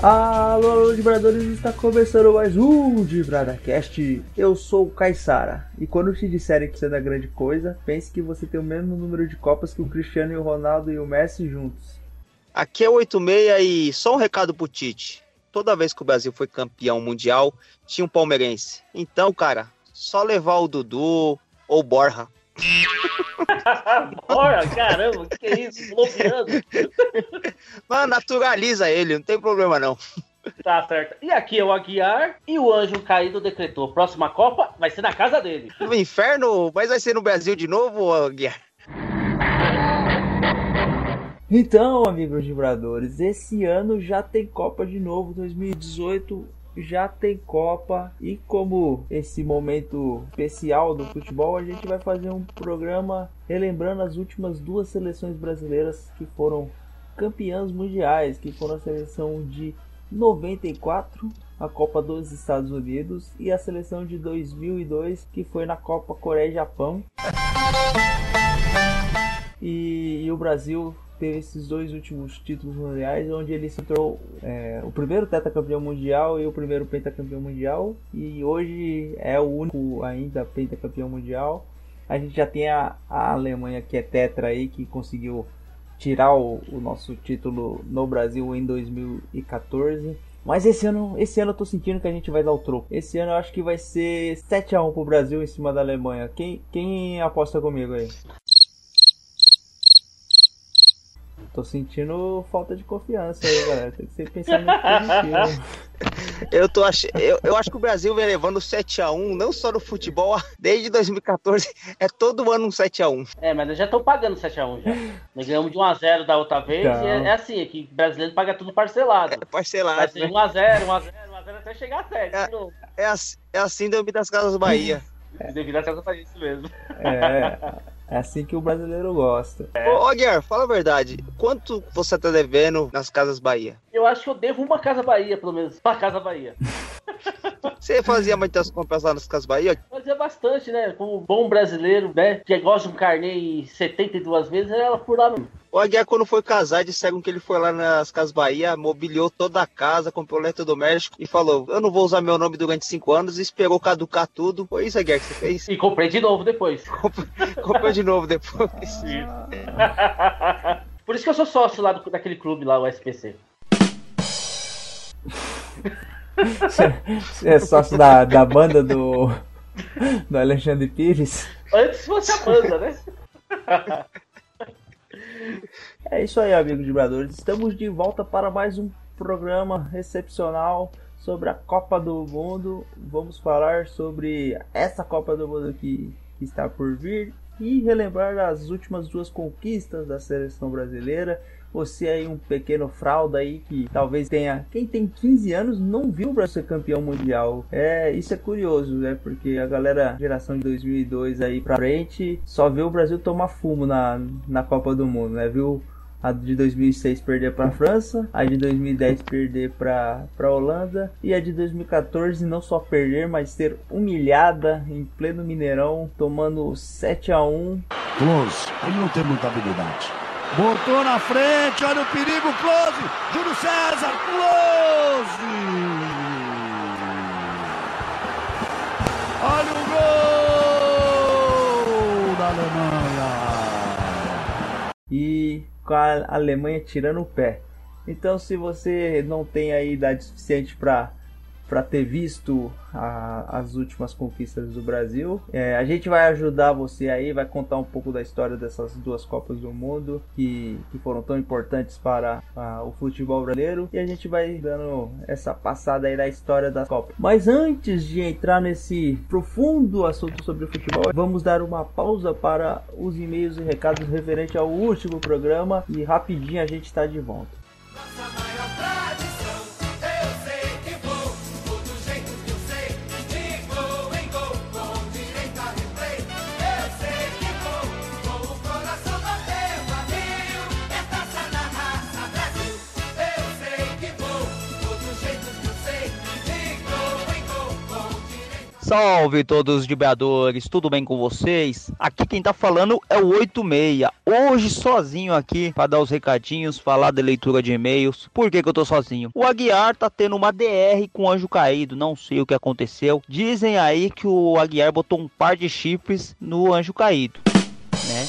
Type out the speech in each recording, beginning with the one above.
Alô, Vibradores, está começando mais um Vibradacast. Eu sou o Caissara e quando te disserem que você é da grande coisa, pense que você tem o mesmo número de copas que o Cristiano e o Ronaldo e o Messi juntos. Aqui é 86 e só um recado pro Tite. Toda vez que o Brasil foi campeão mundial, tinha um palmeirense. Então, cara, só levar o Dudu ou Borja. Bora, caramba, que é isso? Bloqueando. Mano, naturaliza ele, não tem problema não. Tá certo. E aqui é o Aguiar e o anjo caído decretou: próxima Copa vai ser na casa dele. No inferno, mas vai ser no Brasil de novo, Aguiar? Então, amigos vibradores, esse ano já tem Copa de novo, 2018 já tem Copa e como esse momento especial do futebol, a gente vai fazer um programa relembrando as últimas duas seleções brasileiras que foram campeãs mundiais, que foram a seleção de 94, a Copa dos Estados Unidos, e a seleção de 2002, que foi na Copa Coreia e Japão. E, e o Brasil teve esses dois últimos títulos mundiais, onde ele se tornou é, o primeiro tetracampeão mundial e o primeiro pentacampeão mundial, e hoje é o único ainda pentacampeão mundial. A gente já tem a, a Alemanha que é tetra aí, que conseguiu tirar o, o, nosso título no Brasil em 2014. Mas esse ano, esse ano eu tô sentindo que a gente vai dar o troco. Esse ano eu acho que vai ser 7 a 1 pro Brasil em cima da Alemanha. Quem, quem aposta comigo aí? Tô sentindo falta de confiança aí, galera. Tem que ser pensamento positivo. Eu, tô ach... eu, eu acho que o Brasil vem levando 7x1, não só no futebol, desde 2014. É todo ano um 7x1. É, mas nós já estão pagando 7x1 já. Nós ganhamos de 1x0 da outra vez. Então. E é, é assim, é que brasileiro paga tudo parcelado. É parcelado. Vai ser 1x0, 1x0, 1x0 até chegar a 7. É, é, assim, é assim do das Casas Bahia. Devido a casa faz isso mesmo. É, é assim que o brasileiro gosta. É. Ô, Guiar, fala a verdade. Quanto você tá devendo nas Casas Bahia? Eu acho que eu devo uma Casa Bahia, pelo menos. Pra Casa Bahia. Você fazia muitas compras lá nas Casas Bahia? Fazia bastante, né? Como bom brasileiro, né? Que gosta de um carnê 72 vezes, ela por lá mesmo. O Aguiar, quando foi casar, disseram que ele foi lá nas Casas Bahia, mobiliou toda a casa, comprou eletrodoméstico e falou: Eu não vou usar meu nome durante cinco anos, e esperou caducar tudo. Foi isso, Aguiar, que você fez? E comprei de novo depois. Comprou de novo depois. Por isso que eu sou sócio lá do, daquele clube lá, o SPC. Você é sócio da, da banda do, do Alexandre Pires? Antes fosse a banda, né? É isso aí, amigos vibradores. Estamos de volta para mais um programa excepcional sobre a Copa do Mundo. Vamos falar sobre essa Copa do Mundo que está por vir e relembrar as últimas duas conquistas da seleção brasileira. Você aí, um pequeno fralda aí que talvez tenha. Quem tem 15 anos não viu o Brasil ser campeão mundial. É, isso é curioso, né? Porque a galera, geração de 2002 aí pra frente, só viu o Brasil tomar fumo na, na Copa do Mundo, né? Viu a de 2006 perder para a França, a de 2010 perder para a Holanda e a de 2014 não só perder, mas ser humilhada em pleno Mineirão, tomando 7 a 1. Close, ele não tem muita habilidade. Botou na frente, olha o perigo, Close! Júlio César, Close! Olha o gol da Alemanha! E com a Alemanha tirando o pé. Então, se você não tem a idade suficiente para para ter visto a, as últimas conquistas do Brasil. É, a gente vai ajudar você aí, vai contar um pouco da história dessas duas Copas do Mundo que, que foram tão importantes para a, o futebol brasileiro e a gente vai dando essa passada aí da história da Copa. Mas antes de entrar nesse profundo assunto sobre o futebol, vamos dar uma pausa para os e-mails e recados referente ao último programa e rapidinho a gente está de volta. Salve todos os dibeadores, tudo bem com vocês? Aqui quem tá falando é o 86. Hoje sozinho aqui para dar os recadinhos, falar da leitura de e-mails. Por que, que eu tô sozinho? O Aguiar tá tendo uma DR com o anjo caído, não sei o que aconteceu. Dizem aí que o Aguiar botou um par de chifres no anjo caído, né?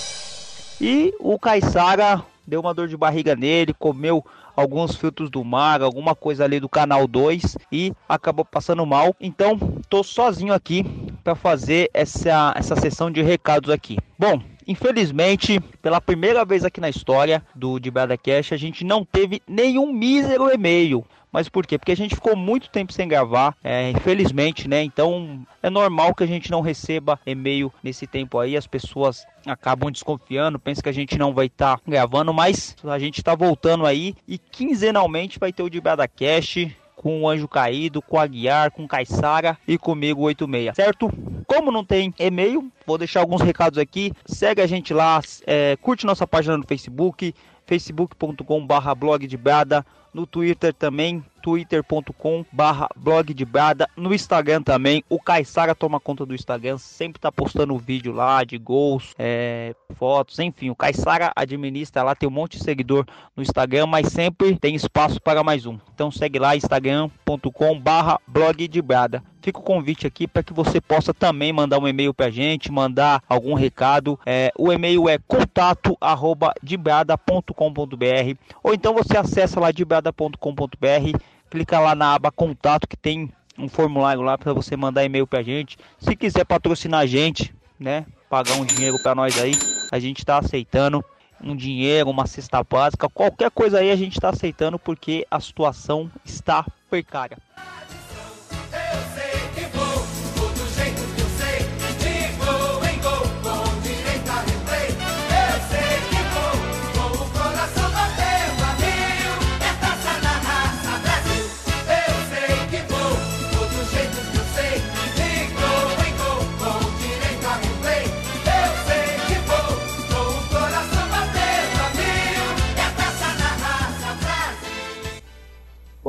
E o Caissara deu uma dor de barriga nele, comeu alguns filtros do mar, alguma coisa ali do canal 2 e acabou passando mal. Então, tô sozinho aqui para fazer essa, essa sessão de recados aqui. Bom, infelizmente, pela primeira vez aqui na história do De Cash, a gente não teve nenhum mísero e-mail. Mas por quê? Porque a gente ficou muito tempo sem gravar, é, infelizmente, né? Então é normal que a gente não receba e-mail nesse tempo aí. As pessoas acabam desconfiando, pensam que a gente não vai estar tá gravando, mas a gente está voltando aí e quinzenalmente vai ter o de Cash com o Anjo Caído, com a Guiar, com Caissara e comigo 86, certo? Como não tem e-mail, vou deixar alguns recados aqui. Segue a gente lá, é, curte nossa página no Facebook, facebook.com/blog de Brada no Twitter também, twitter.com barra blog de Brada, no Instagram também, o Caissara toma conta do Instagram, sempre tá postando vídeo lá de gols, é, fotos, enfim, o Caissara administra lá, tem um monte de seguidor no Instagram, mas sempre tem espaço para mais um, então segue lá, instagram.com barra blog de Brada. Fica o convite aqui para que você possa também mandar um e-mail para a gente, mandar algum recado. É, o e-mail é contato@dibrada.com.br ou então você acessa lá dibrada.com.br clica lá na aba contato que tem um formulário lá para você mandar e-mail pra gente. Se quiser patrocinar a gente, né, pagar um dinheiro para nós aí, a gente está aceitando um dinheiro, uma cesta básica, qualquer coisa aí a gente está aceitando porque a situação está precária.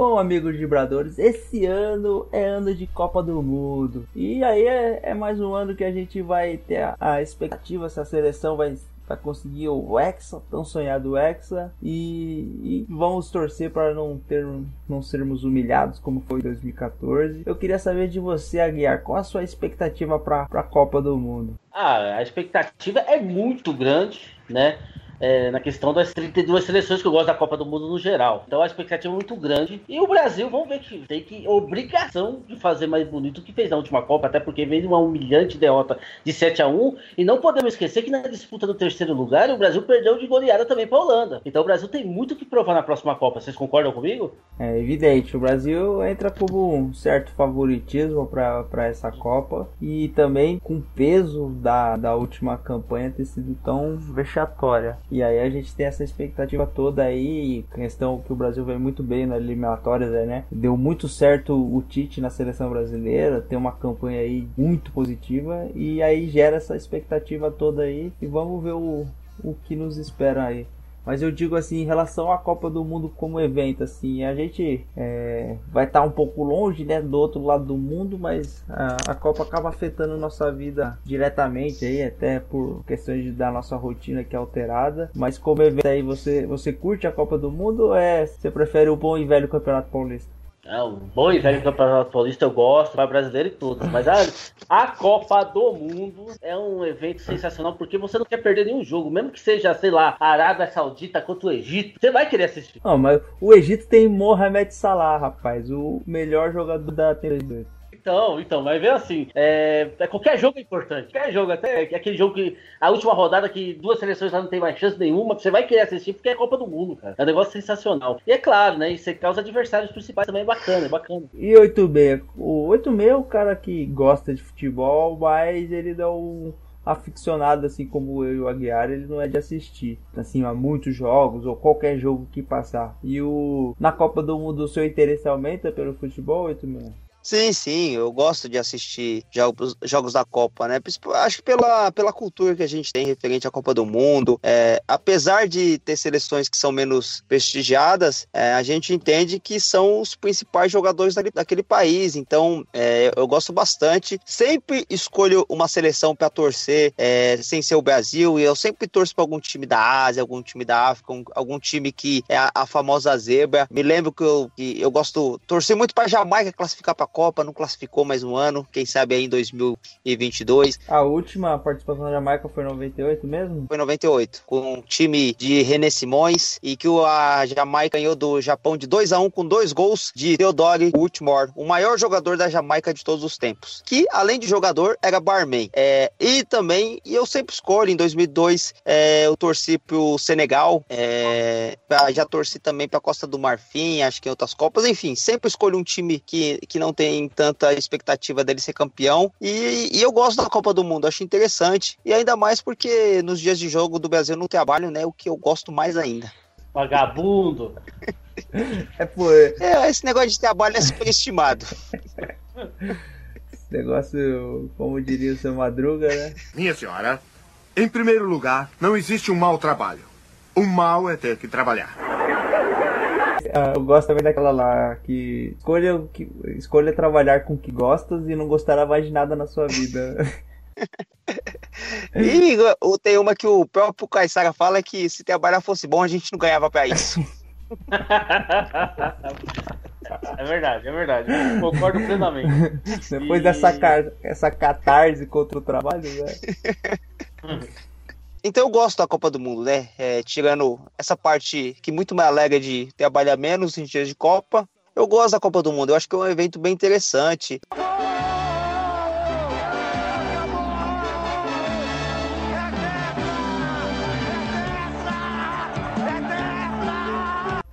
Bom, amigos vibradores, esse ano é ano de Copa do Mundo. E aí é, é mais um ano que a gente vai ter a, a expectativa se a seleção vai para conseguir o Hexa, tão sonhado Hexa, e, e vamos torcer para não ter não sermos humilhados como foi em 2014. Eu queria saber de você, Aguiar, qual a sua expectativa para a Copa do Mundo? Ah, a expectativa é muito grande, né? É, na questão das 32 seleções que eu gosto da Copa do Mundo no geral. Então a expectativa é muito grande. E o Brasil, vamos ver que tem que obrigação de fazer mais bonito que fez na última Copa, até porque veio uma humilhante derrota de 7 a 1 E não podemos esquecer que na disputa do terceiro lugar, o Brasil perdeu de goleada também para a Holanda. Então o Brasil tem muito que provar na próxima Copa. Vocês concordam comigo? É evidente, o Brasil entra como um certo favoritismo para essa Copa e também com o peso da, da última campanha ter sido tão vexatória. E aí a gente tem essa expectativa toda aí, questão que o Brasil vem muito bem nas eliminatórias, né? Deu muito certo o Tite na seleção brasileira, tem uma campanha aí muito positiva e aí gera essa expectativa toda aí e vamos ver o, o que nos espera aí. Mas eu digo assim, em relação à Copa do Mundo como evento, assim, a gente é, vai estar tá um pouco longe, né, do outro lado do mundo, mas a, a, Copa acaba afetando nossa vida diretamente aí, até por questões de, da nossa rotina que é alterada. Mas como evento aí, você, você curte a Copa do Mundo ou é, você prefere o bom e velho Campeonato Paulista? É, o bom e velho Campeonato Paulista eu gosto, vai brasileiro e todos. Mas a, a Copa do Mundo é um evento sensacional porque você não quer perder nenhum jogo, mesmo que seja, sei lá, Arábia Saudita contra o Egito, você vai querer assistir. Não, mas o Egito tem Mohamed Salah, rapaz, o melhor jogador da TV. Então, então, vai ver assim, é, é, qualquer jogo é importante. Qualquer jogo, até aquele jogo que. A última rodada que duas seleções já não tem mais chance nenhuma, você vai querer assistir porque é Copa do Mundo, cara. É um negócio sensacional. E é claro, né? E você causa adversários principais também é bacana, é bacana. E 86? O 86 é o cara que gosta de futebol, mas ele dá um aficionado assim como eu e o Aguiar, ele não é de assistir assim a muitos jogos ou qualquer jogo que passar. E o na Copa do Mundo o seu interesse aumenta pelo futebol, 86? Sim, sim, eu gosto de assistir jogos, jogos da Copa, né? Acho que pela, pela cultura que a gente tem referente à Copa do Mundo, é, apesar de ter seleções que são menos prestigiadas, é, a gente entende que são os principais jogadores daquele, daquele país. Então, é, eu gosto bastante. Sempre escolho uma seleção para torcer, é, sem ser o Brasil, e eu sempre torço para algum time da Ásia, algum time da África, um, algum time que é a, a, famosa zebra. Me lembro que eu, que eu gosto, torcer muito para Jamaica classificar para Copa, não classificou mais um ano, quem sabe aí em 2022. A última participação da Jamaica foi em 98 mesmo? Foi em 98, com um time de René Simões e que a Jamaica ganhou do Japão de 2 a 1 com dois gols de Theodore Whitmore, o maior jogador da Jamaica de todos os tempos, que além de jogador era barman. É, e também, e eu sempre escolho, em 2002 é, eu torci pro Senegal, é, já torci também pra Costa do Marfim, acho que em outras Copas, enfim, sempre escolho um time que, que não tem tanta expectativa dele ser campeão. E, e, eu gosto da Copa do Mundo, acho interessante. E ainda mais porque nos dias de jogo do Brasil não trabalho, né? O que eu gosto mais ainda. Vagabundo! é, pô. É, esse negócio de trabalho é superestimado. esse negócio, como diria o seu Madruga, né? Minha senhora, em primeiro lugar, não existe um mau trabalho. O mal é ter que trabalhar. Ah, eu gosto também daquela lá que escolha, que escolha trabalhar com o que gostas e não gostará mais de nada na sua vida. e tem uma que o próprio Caissara fala que se trabalhar fosse bom, a gente não ganhava para isso. É verdade, é verdade. Concordo plenamente. Depois e... dessa essa catarse contra o trabalho, né? Então eu gosto da Copa do Mundo, né? É, tirando essa parte que muito me alegra de trabalhar menos em dias de Copa. Eu gosto da Copa do Mundo, eu acho que é um evento bem interessante.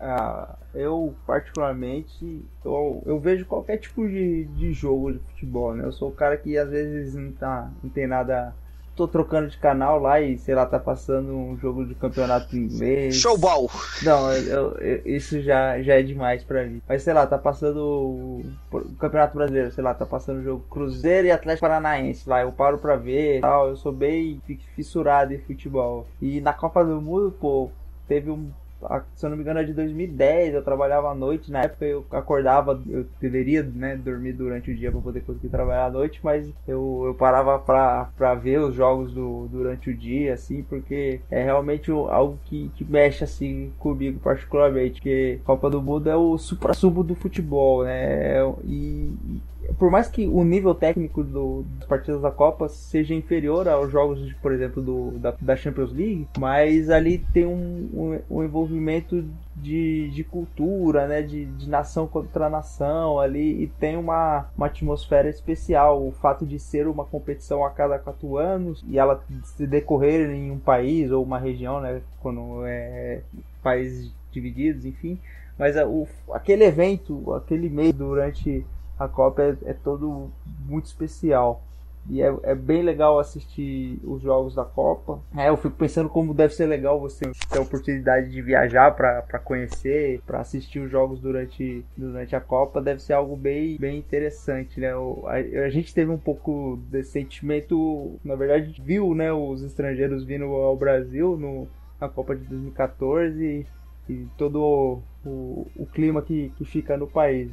Ah, eu particularmente eu, eu vejo qualquer tipo de, de jogo de futebol, né? Eu sou o cara que às vezes não, tá, não tem nada tô trocando de canal lá e, sei lá, tá passando um jogo de campeonato inglês. Showball! Não, eu, eu, isso já, já é demais pra mim. Mas, sei lá, tá passando o, o Campeonato Brasileiro, sei lá, tá passando o jogo Cruzeiro e Atlético Paranaense lá. Eu paro pra ver tal. Eu sou bem fissurado em futebol. E na Copa do Mundo, pô, teve um se eu não me engano, é de 2010. Eu trabalhava à noite. Na época eu acordava, eu deveria né, dormir durante o dia para poder conseguir trabalhar à noite, mas eu, eu parava para ver os jogos do, durante o dia, assim, porque é realmente algo que, que mexe assim comigo particularmente. Porque Copa do Mundo é o supra-sumo do futebol, né? E, por mais que o nível técnico do, dos partidos da Copa seja inferior aos jogos, por exemplo, do, da, da Champions League, mas ali tem um, um, um envolvimento de, de cultura, né, de, de nação contra nação ali, e tem uma, uma atmosfera especial. O fato de ser uma competição a cada quatro anos e ela se decorrer em um país ou uma região, né, quando é países divididos, enfim. Mas o, aquele evento, aquele mês durante a Copa é, é todo muito especial. E é, é, bem legal assistir os jogos da Copa. É, eu fico pensando como deve ser legal você ter a oportunidade de viajar para conhecer, para assistir os jogos durante, durante a Copa. Deve ser algo bem, bem interessante, né? A, a, gente teve um pouco desse sentimento, na verdade, viu né, os estrangeiros vindo ao Brasil no, na Copa de 2014 e, e todo o, o, o clima que, que fica no país.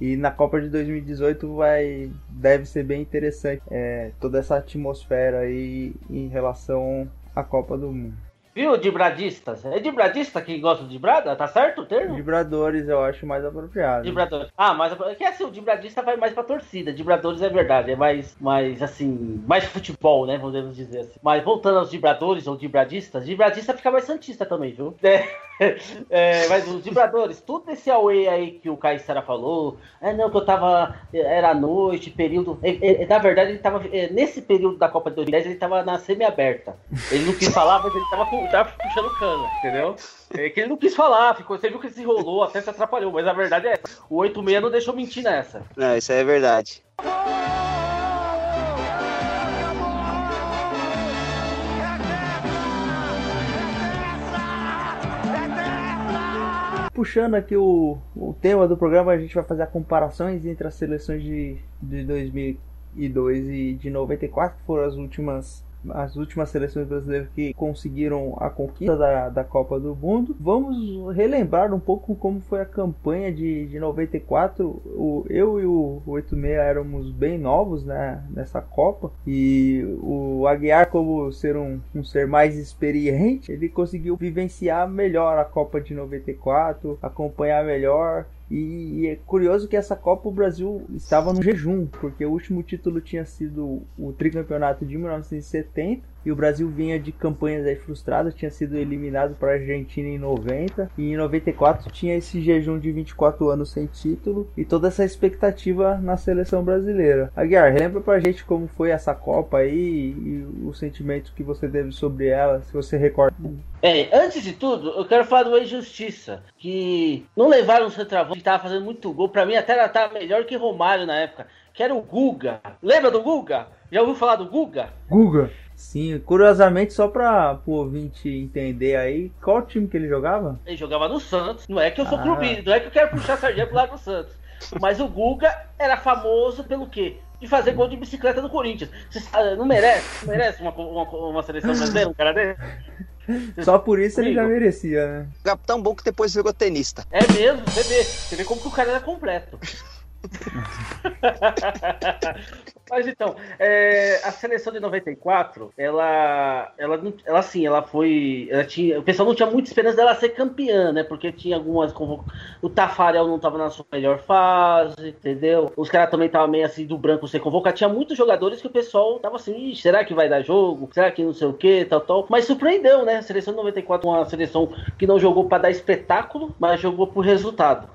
E na Copa de 2018 vai deve ser bem interessante é, toda essa atmosfera aí em relação à Copa do Mundo. Viu, dibradistas? É dibradista que gosta de dibrada? Tá certo o termo? Dibradores eu acho mais apropriado. Dibradores. Ah, mas é que assim, o dibradista vai mais pra torcida. Dibradores é verdade, é mais, mais assim, mais futebol, né? Podemos dizer assim. Mas voltando aos dibradores ou dibradistas, dibradista fica mais santista também, viu? É, é, mas os vibradores, tudo esse away aí que o Caissara falou, é não, que eu tava, era noite, período, é, é, na verdade ele tava, é, nesse período da Copa de 2010 ele tava na semi-aberta, ele não quis falar, mas ele tava, tava puxando cana, entendeu? É que ele não quis falar, ficou, você viu que ele se enrolou, até se atrapalhou, mas a verdade é o 86 não deixou mentir nessa. Não, isso é verdade. puxando aqui o, o tema do programa, a gente vai fazer comparações entre as seleções de, de 2002 e de 94, que foram as últimas as últimas seleções brasileiras que conseguiram a conquista da, da Copa do Mundo. Vamos relembrar um pouco como foi a campanha de, de 94. O, eu e o 86 éramos bem novos né, nessa Copa e o Aguiar, como ser um, um ser mais experiente, ele conseguiu vivenciar melhor a Copa de 94, acompanhar melhor e, é curioso que essa Copa o Brasil estava no jejum, porque o último título tinha sido o tricampeonato de 1970 e o Brasil vinha de campanhas aí frustradas, tinha sido eliminado para a Argentina em 90 e em 94 tinha esse jejum de 24 anos sem título e toda essa expectativa na seleção brasileira. Aguiar, lembra pra gente como foi essa Copa aí e o sentimento que você teve sobre ela, se você recorda. É, antes de tudo, eu quero falar do Injustiça, que não levaram o centroavante, que estava fazendo muito gol, para mim até ela tava melhor que Romário na época, que era o Guga. Lembra do Guga? Já ouviu falar do Guga? Guga. Sim, curiosamente, só pra o ouvinte entender aí, qual time que ele jogava? Ele jogava no Santos. Não é que eu sou ah. clube, não é que eu quero puxar a sardinha pro lado do Santos. Mas o Guga era famoso pelo quê? De fazer gol de bicicleta no Corinthians. Você não merece? Não merece uma, uma, uma seleção brasileira, um cara desse? Só por isso Comigo. ele já merecia, né? Capitão bom que depois virou tenista. É mesmo, você vê. Você vê como que o cara era completo. Mas então, é, a seleção de 94, ela, ela, ela assim, ela foi, ela tinha, o pessoal não tinha muita esperança dela ser campeã, né? Porque tinha algumas o Tafarel não estava na sua melhor fase, entendeu? Os caras também estavam meio assim do branco ser convocado. Tinha muitos jogadores que o pessoal tava assim, será que vai dar jogo? Será que não sei o que, tal, tal. Mas surpreendeu, né? A seleção de 94 uma seleção que não jogou para dar espetáculo, mas jogou por resultado.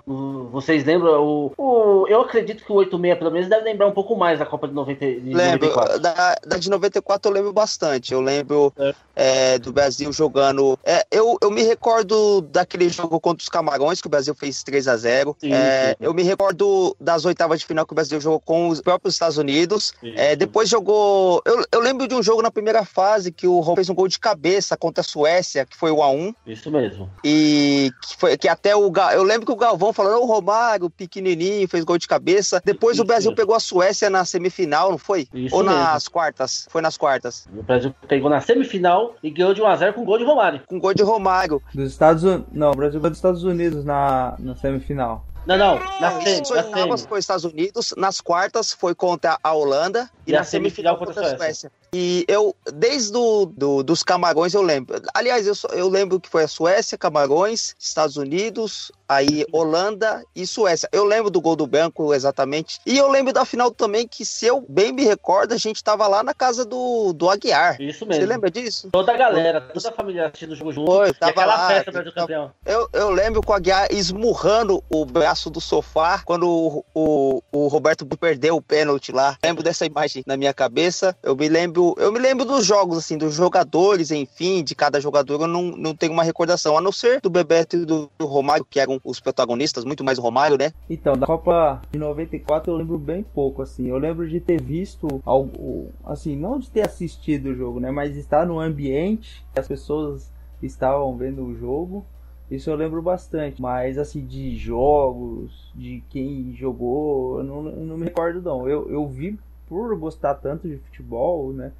Vocês lembram o, o eu acredito que o 86 pelo menos deve lembrar um pouco mais da Copa de 90, de lembro, 94. Da, da de 94 eu lembro bastante. Eu lembro é. É, do Brasil jogando. É, eu, eu me recordo daquele jogo contra os Camarões, que o Brasil fez 3 a 0 sim, é, sim. Eu me recordo das oitavas de final que o Brasil jogou com os próprios Estados Unidos. É, depois jogou. Eu, eu lembro de um jogo na primeira fase que o Ron fez um gol de cabeça contra a Suécia, que foi o A1. Isso mesmo. E que, foi, que até o. Eu lembro que o Galvão falando, o Romário, pequenininho, fez gol de cabeça. Depois Isso o Brasil mesmo. pegou a Suécia na semifinal, não foi? Isso Ou nas mesmo. quartas? Foi nas quartas. O Brasil pegou na semifinal e ganhou de 1x0 com gol de Romário. Com gol de Romário. Dos Estados Unidos. Não, o Brasil foi dos Estados Unidos na, na semifinal. Não, não, na semi, na semi. foi os Estados Unidos, nas quartas foi contra a Holanda e, e na semifinal, semifinal contra a Suécia. Suécia. E eu, desde do, do, dos Camarões, eu lembro. Aliás, eu, eu lembro que foi a Suécia, Camarões, Estados Unidos, aí Holanda e Suécia. Eu lembro do gol do Branco exatamente. E eu lembro da final também, que se eu bem me recordo, a gente tava lá na casa do, do Aguiar. Isso mesmo. Você lembra disso? Toda a galera, toda a família assistindo o jogo junto. Foi, tava lá. Festa do campeão. Eu, eu lembro com o Aguiar esmurrando o braço do sofá quando o, o, o Roberto perdeu o pênalti lá. Lembro dessa imagem na minha cabeça. Eu me lembro lembro, eu me lembro dos jogos, assim, dos jogadores, enfim, de cada jogador, eu não, não tenho uma recordação, a não ser do Bebeto e do, do Romário, que eram os protagonistas, muito mais o Romário, né? Então, da Copa de 94 eu lembro bem pouco, assim, eu lembro de ter visto algo, assim, não de ter assistido o jogo, né, mas estar no ambiente, as pessoas estavam vendo o jogo, isso eu lembro bastante, mas assim, de jogos, de quem jogou, eu não, não me recordo não. Eu, eu vi por gostar tanto de futebol, né?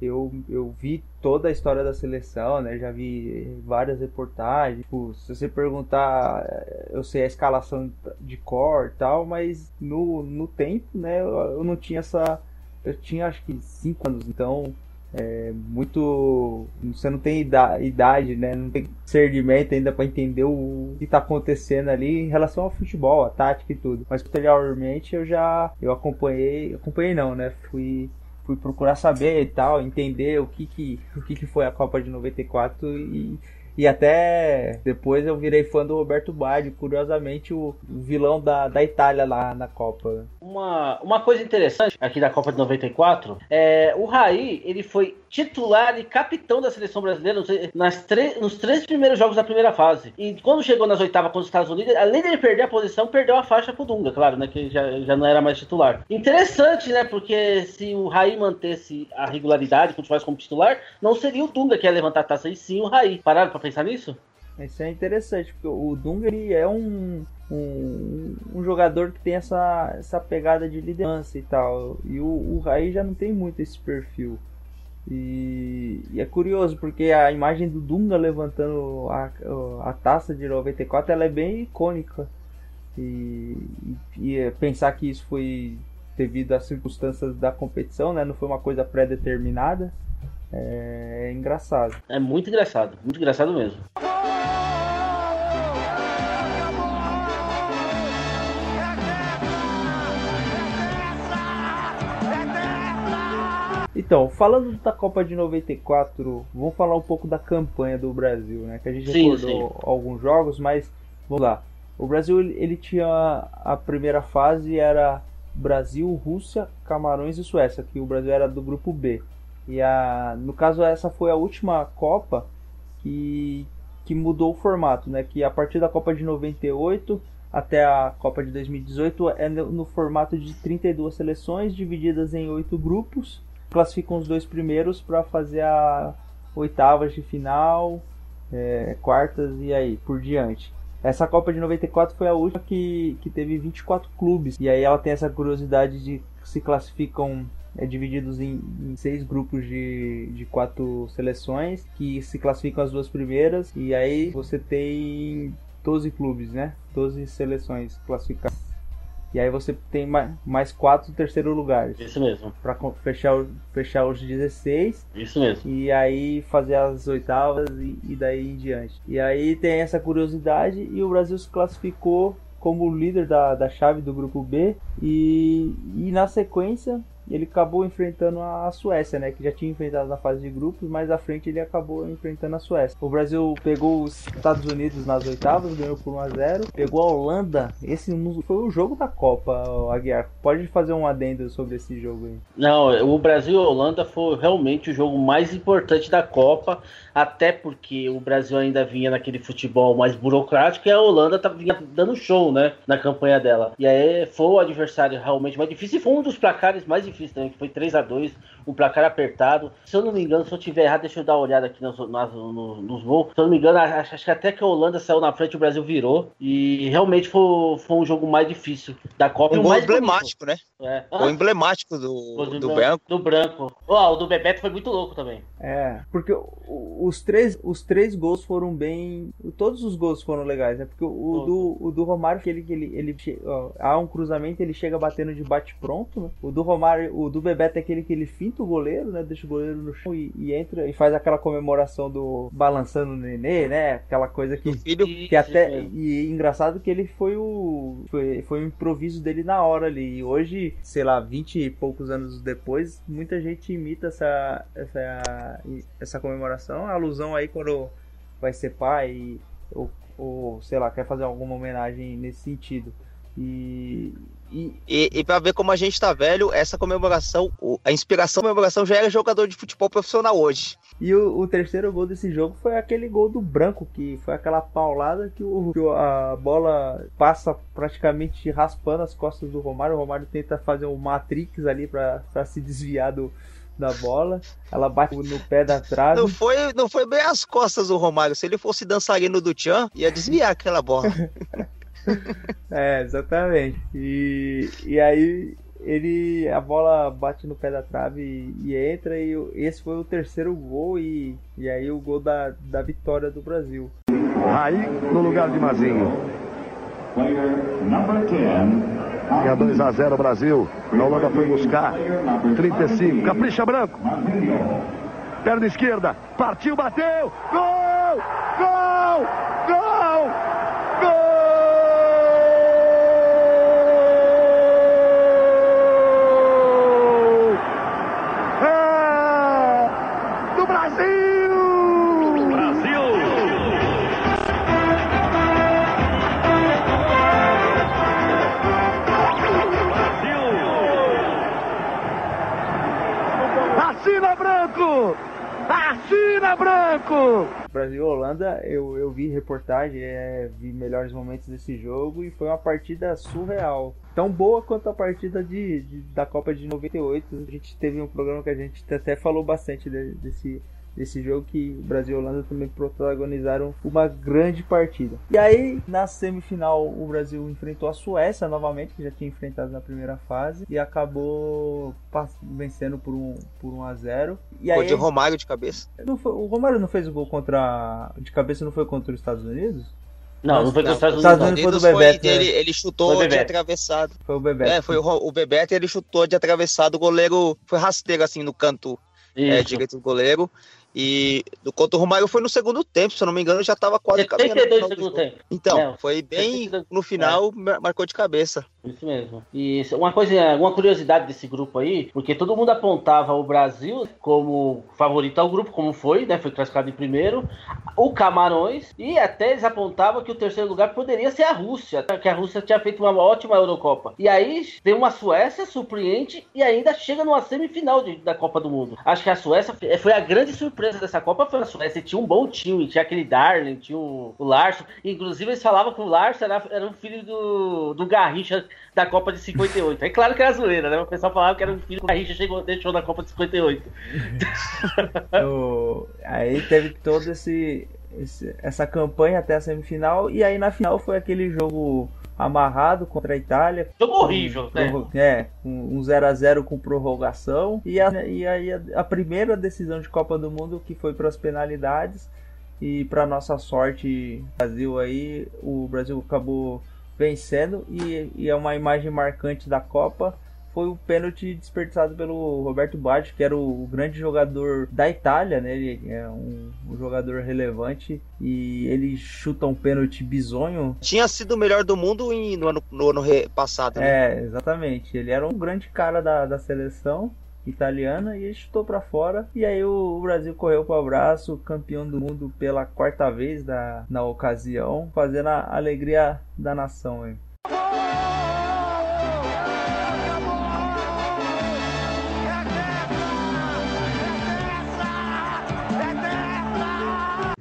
Eu, eu vi toda a história da seleção, né? Já vi várias reportagens. Tipo, se você perguntar, eh, eu sei a escalação de cor e tal, mas no, no tempo, né? Eu não tinha essa. Eu tinha acho que 5 anos, então é muito. Você não tem idade, né? Não tem discernimento ainda para entender o que tá acontecendo ali em relação ao futebol, a tática e tudo. Mas posteriormente eu já eu acompanhei, acompanhei não, né? Fui fui procurar saber e tal, entender o que que o que que foi a Copa de 94 e e até depois eu virei fã do Roberto Baggio, curiosamente o vilão da, da Itália lá na Copa. Uma, uma coisa interessante aqui da Copa de 94 é o Raí, ele foi titular e capitão da seleção brasileira nas nos três primeiros jogos da primeira fase. E quando chegou nas oitavas contra os Estados Unidos, além de ele perder a posição, perdeu a faixa pro Dunga, claro, né? Que já, já não era mais titular. Interessante, né? Porque se o Raí mantesse a regularidade, continuasse como titular, não seria o Dunga que ia levantar a taça, e sim o Raí. Pararam pra pensar nisso? Isso é interessante, porque o Dunga é um, um, um, jogador que tem essa, essa pegada de liderança e tal. E o, o Raí já não tem muito esse perfil. E, e, é curioso porque a imagem do Dunga levantando a, a taça de 94 ela é bem icônica. E, e, e pensar que isso foi devido às circunstâncias da competição, né? não foi uma coisa pré-determinada. É, é engraçado. É muito engraçado, muito engraçado mesmo. Então, falando da Copa de 94, vamos falar um pouco da campanha do Brasil, né? Que a gente sim, recordou sim. alguns jogos, mas vamos lá. O Brasil ele tinha a primeira fase era Brasil, Rússia, Camarões e Suécia, que o Brasil era do grupo B. E a, no caso essa foi a última Copa que, que mudou o formato, né? Que a partir da Copa de 98 até a Copa de 2018 é no, no formato de 32 seleções divididas em oito grupos. Classificam os dois primeiros para fazer a oitavas de final, é, quartas e aí por diante. Essa Copa de 94 foi a última que, que teve 24 clubes. E aí ela tem essa curiosidade de se classificam é, divididos em, em, seis grupos de, de quatro seleções que se classificam as duas primeiras e aí você tem 12 clubes, né? 12 seleções classificadas. E aí você tem mais, quatro terceiro lugares. Isso mesmo. Para fechar, fechar os 16. Isso mesmo. E aí fazer as oitavas e, e daí em diante. E aí tem essa curiosidade e o Brasil se classificou como líder da, da chave do grupo B e, e na sequência ele acabou enfrentando a Suécia, né? Que já tinha enfrentado na fase de grupos, mas à frente ele acabou enfrentando a Suécia. O Brasil pegou os Estados Unidos nas oitavas, ganhou por 1 a 0 Pegou a Holanda. Esse foi o jogo da Copa, Aguiar. Pode fazer um adendo sobre esse jogo aí. Não, o Brasil e a Holanda foi realmente o jogo mais importante da Copa, até porque o Brasil ainda vinha naquele futebol mais burocrático e a Holanda vinha dando show, né? Na campanha dela. E aí foi o adversário realmente mais difícil e foi um dos placares mais difíceis também, que foi 3 a 2 um placar apertado. Se eu não me engano, se eu tiver errado, deixa eu dar uma olhada aqui nos, nos, nos gols. Se eu não me engano, acho, acho, que até que a Holanda saiu na frente, o Brasil virou. E realmente foi, foi um jogo mais difícil da Copa. Um gol emblemático, bonito. né? É. O emblemático do, do, do branco. Do branco. Oh, o do Bebeto foi muito louco também. É, porque os três, os três gols foram bem. Todos os gols foram legais, né? Porque o, do, o do Romário, que ele, ele, ele ó, há um cruzamento, ele chega batendo de bate-pronto. Né? O do Romário, o do Bebeto é aquele que ele finta o goleiro, né? Deixa o goleiro no chão e, e entra e faz aquela comemoração do balançando o nenê, né? Aquela coisa que, que até. E engraçado que ele foi o. Foi, foi um improviso dele na hora ali. E hoje, sei lá, 20 e poucos anos depois, muita gente imita essa, essa, essa comemoração. A alusão aí quando vai ser pai ou, ou sei lá, quer fazer alguma homenagem nesse sentido. E, e, e, e para ver como a gente tá velho, essa comemoração, a inspiração da comemoração já era jogador de futebol profissional hoje. E o, o, terceiro gol desse jogo foi aquele gol do Branco, que foi aquela paulada que, o, que a bola passa praticamente raspando as costas do Romário. O Romário tenta fazer um Matrix ali para se desviar do, da bola, ela bate no pé da trave. Não foi, não foi bem as costas do Romário. Se ele fosse dançarino do Tchan, ia desviar aquela bola. é, exatamente. E, e aí ele a bola bate no pé da trave e, e, entra e esse foi o terceiro gol e, e aí o gol da, da vitória do Brasil. Aí no lugar de Mazinho. Tinha 2 a 0 Brasil. A Holanda foi buscar 35. Capricha Branco. Perna esquerda. Partiu, bateu. Gol! Gol! Gol! Assina Brasil e Holanda, eu, eu vi reportagem, é, vi melhores momentos desse jogo e foi uma partida surreal. Tão boa quanto a partida de, de da Copa de 98. A gente teve um programa que a gente até falou bastante de, desse, desse jogo que o Brasil e a Holanda também protagonizaram uma grande partida. E aí, na semifinal, o Brasil enfrentou a Suécia novamente, que já tinha enfrentado na primeira fase, e acabou vencendo por um, por um a 0 e aí, de Romário de cabeça. Foi, o Romário não fez o gol contra. De cabeça não foi contra os Estados Unidos? Não, não foi contra os Estados Unidos. Estados Unidos foi do Bebeto. Foi, né? ele, ele chutou de atravessado. Foi o Bebeto. É, foi o, o Bebeto e ele chutou de atravessado. O goleiro foi rasteiro assim no canto é, direito do goleiro. E do contra o Romário foi no segundo tempo, se eu não me engano, já estava quase caminhando. 72 segundo tempo. Então, é, foi bem no final, é. marcou de cabeça. Isso mesmo. E uma coisa, uma curiosidade desse grupo aí, porque todo mundo apontava o Brasil como favorito ao grupo, como foi, né? Foi classificado em primeiro, o Camarões, e até eles apontavam que o terceiro lugar poderia ser a Rússia, que a Rússia tinha feito uma ótima Eurocopa. E aí tem uma Suécia surpreende e ainda chega numa semifinal de, da Copa do Mundo. Acho que a Suécia foi a grande surpresa dessa Copa, foi a Suécia. Tinha um bom time, tinha aquele Darling, tinha o, o Larson. Inclusive eles falavam que o Larson era, era um filho do, do Garrincha da Copa de 58. É claro que era zoeira, né? O pessoal falava que era um filho a Garrincha chegou, deixou na Copa de 58. o... Aí teve todo esse, esse, essa campanha até a semifinal, e aí na final foi aquele jogo amarrado contra a Itália. Jogo horrível, né? É, um 0x0 com prorrogação. E, a, e aí a, a, primeira decisão de Copa do Mundo que foi para as penalidades. E para nossa sorte, Brasil aí, o Brasil acabou vencendo e, e, é uma imagem marcante da Copa foi o pênalti desperdiçado pelo Roberto Baggio, que era o, o, grande jogador da Itália, né? Ele é um, um, jogador relevante e ele chuta um pênalti bizonho. Tinha sido o melhor do mundo em, no, ano, no ano passado, né? É, exatamente. Ele era um grande cara da, da seleção italiana e ele chutou para fora. E aí o, Brasil correu para o abraço, campeão do mundo pela quarta vez da, na ocasião, fazendo a alegria da nação. Hein?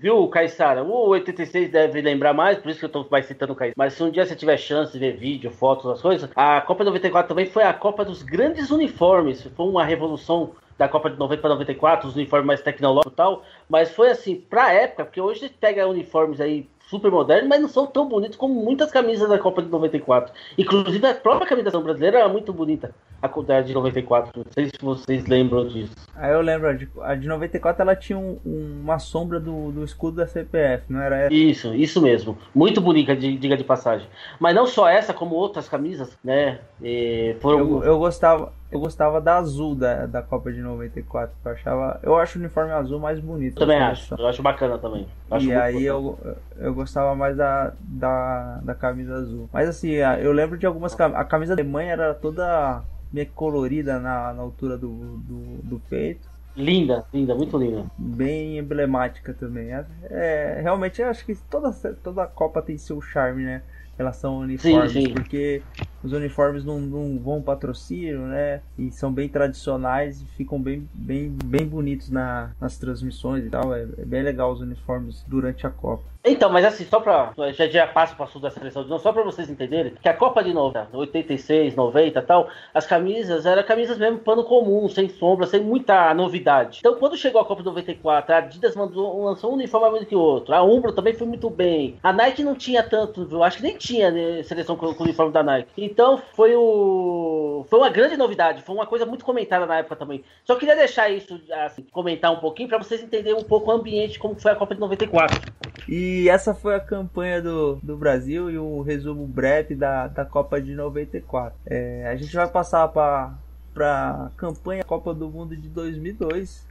Viu, Caissara? O 86 deve lembrar mais, por isso que eu tô mais citando o Caissara. Mas se um dia você tiver chance de ver vídeo, fotos, as coisas, a Copa 94 também foi a Copa dos grandes uniformes. Foi uma revolução da Copa de 90 para 94, os uniformes mais tecnológicos e tal. Mas foi assim, pra época, porque hoje pega uniformes aí super modernos, mas não são tão bonitos como muitas camisas da Copa de 94. Inclusive a própria camisa brasileira era muito bonita, a de 94. Não sei se vocês lembram disso. Ah, eu lembro, a de 94 ela tinha um, uma sombra do, do escudo da CPF, não era essa? Isso, isso mesmo. Muito bonita, diga de passagem. Mas não só essa, como outras camisas, né? E foram... eu, eu gostava, eu gostava da azul da, da Copa de 94. Eu achava. Eu acho o uniforme azul mais bonito. Eu também acho. Eu acho bacana também. E aí eu, eu gostava mais da, da, da camisa azul. Mas assim, eu lembro de algumas camisas. A camisa da Alemanha era toda meio colorida na, na altura do, do, do peito. Linda, linda, muito linda. Bem emblemática também. É, é, realmente eu acho que toda, toda Copa tem seu charme, né? relação a uniformes, sim, sim. porque os uniformes não, não vão patrocínio, né? E são bem tradicionais e ficam bem, bem, bem bonitos na, nas transmissões e tal. É, é bem legal os uniformes durante a Copa. Então, mas assim, só pra. Já, já passo para assunto da seleção de novo, só para vocês entenderem que a Copa de 90, 86, 90 e tal, as camisas eram camisas mesmo pano comum, sem sombra, sem muita novidade. Então, quando chegou a Copa de 94, a Adidas mandou, lançou um uniforme mais do que o outro. A Umbro também foi muito bem. A Nike não tinha tanto, viu? Acho que nem tinha né, seleção com, com o uniforme da Nike. Então, foi o. Foi uma grande novidade, foi uma coisa muito comentada na época também. Só queria deixar isso, assim, comentar um pouquinho para vocês entenderem um pouco o ambiente, como foi a Copa de 94. E essa foi a campanha do, do Brasil e um resumo breve da, da Copa de 94. É, a gente vai passar para a campanha Copa do Mundo de 2002,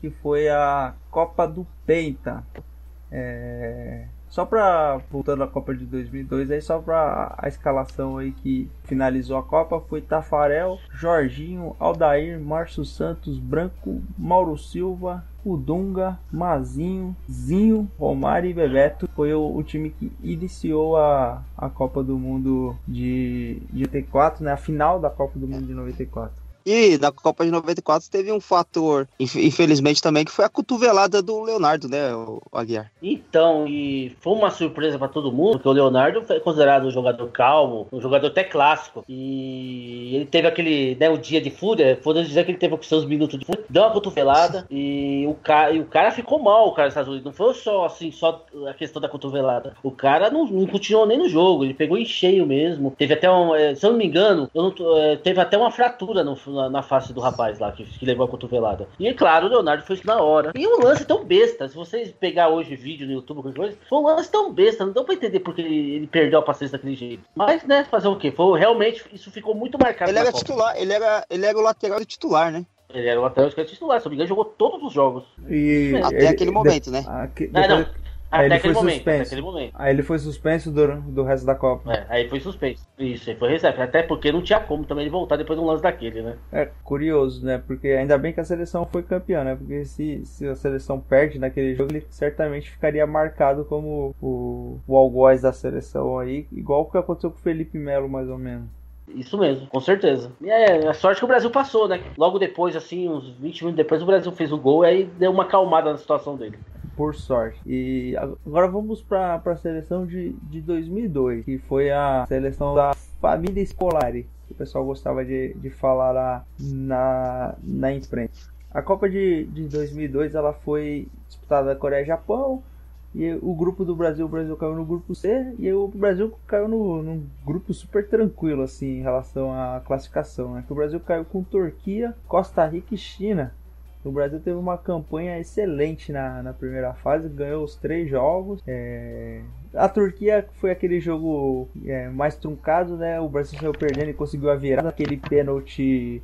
que foi a Copa do Penta. É, só para voltando à Copa de 2002, aí só para a escalação aí que finalizou a Copa foi Tafarel, Jorginho, Aldair, Márcio Santos, Branco, Mauro Silva, Dunga, Mazinho, Zinho, Romário e Bebeto foi o, o, time que iniciou a, a Copa do Mundo de, de 94, né? A final da Copa do Mundo de 94. E na Copa de 94 teve um fator, infelizmente também, que foi a cotovelada do Leonardo, né, o Aguiar? Então, e foi uma surpresa para todo mundo, porque o Leonardo foi considerado um jogador calmo, um jogador até clássico. E ele teve aquele, né, o dia de fúria, foda dizer que ele teve seus minutos de fúria, deu uma cotovelada e o cara, e o cara ficou mal, o cara dos Estados Unidos. Não foi só assim, só a questão da cotovelada. O cara não, não continuou nem no jogo, ele pegou em cheio mesmo. Teve até um, é, se eu não me engano, não, é, teve até uma fratura no, na, na, face do rapaz lá que, que, levou a cotovelada. E é claro, o Leonardo foi na hora. E um lance tão besta, se vocês pegar hoje vídeo no YouTube, qualquer coisa, foi um lance tão besta, não deu pra entender porque ele, ele perdeu a paciência daquele jeito. Mas, né, fazer o quê? Foi realmente, isso ficou muito marcado. Ele era Copa. titular, ele era, ele era o lateral titular, né? Ele era o lateral esquerdo titular, se não me engano, jogou todos os jogos. E Até ele, aquele momento, né? Aqui, depois... não, Aí ele foi momento, suspenso. Aí ele foi suspenso do, do resto da Copa. É, aí foi suspenso. Isso, aí foi reserva. Até porque não tinha como também ele voltar depois de um lance daquele, né? É curioso, né? Porque ainda bem que a seleção foi campeã, né? Porque se, se a seleção perde naquele jogo, ele certamente ficaria marcado como o, o algoz da seleção aí, igual o que aconteceu com o Felipe Melo, mais ou menos. Isso mesmo, com certeza. E é a sorte que o Brasil passou, né? Logo depois, assim, uns 20 minutos depois, o Brasil fez o gol e aí deu uma acalmada na situação dele por sorte. E agora vamos para a seleção de, de 2002, que foi a seleção da família Scolari, que o pessoal gostava de, de falar lá na, na imprensa. A Copa de, de 2002 ela foi disputada Coreia e Japão. E o grupo do Brasil, o Brasil caiu no grupo C e o Brasil caiu no, num grupo super tranquilo assim em relação à classificação, né? Que o Brasil caiu com Turquia, Costa Rica e China. O Brasil teve uma campanha excelente na, na primeira fase, ganhou os três jogos. É... A Turquia foi aquele jogo é, mais truncado, né? O Brasil saiu perdendo e conseguiu a virada, aquele pênalti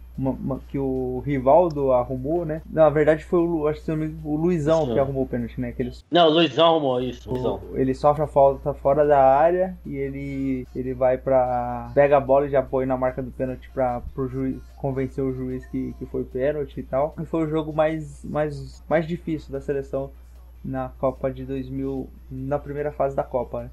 que o Rivaldo arrumou, né? Na verdade foi o, acho que o Luizão Sim. que arrumou o pênalti, né? Aqueles... Não, o Luizão arrumou isso. Luizão. Ele sofre a falta fora da área e ele, ele vai pra. pega a bola e já põe na marca do pênalti para pro juiz convencer o juiz que, que foi pênalti e tal. E foi o jogo mais, mais, mais difícil da seleção na Copa de 2000, na primeira fase da Copa. Né?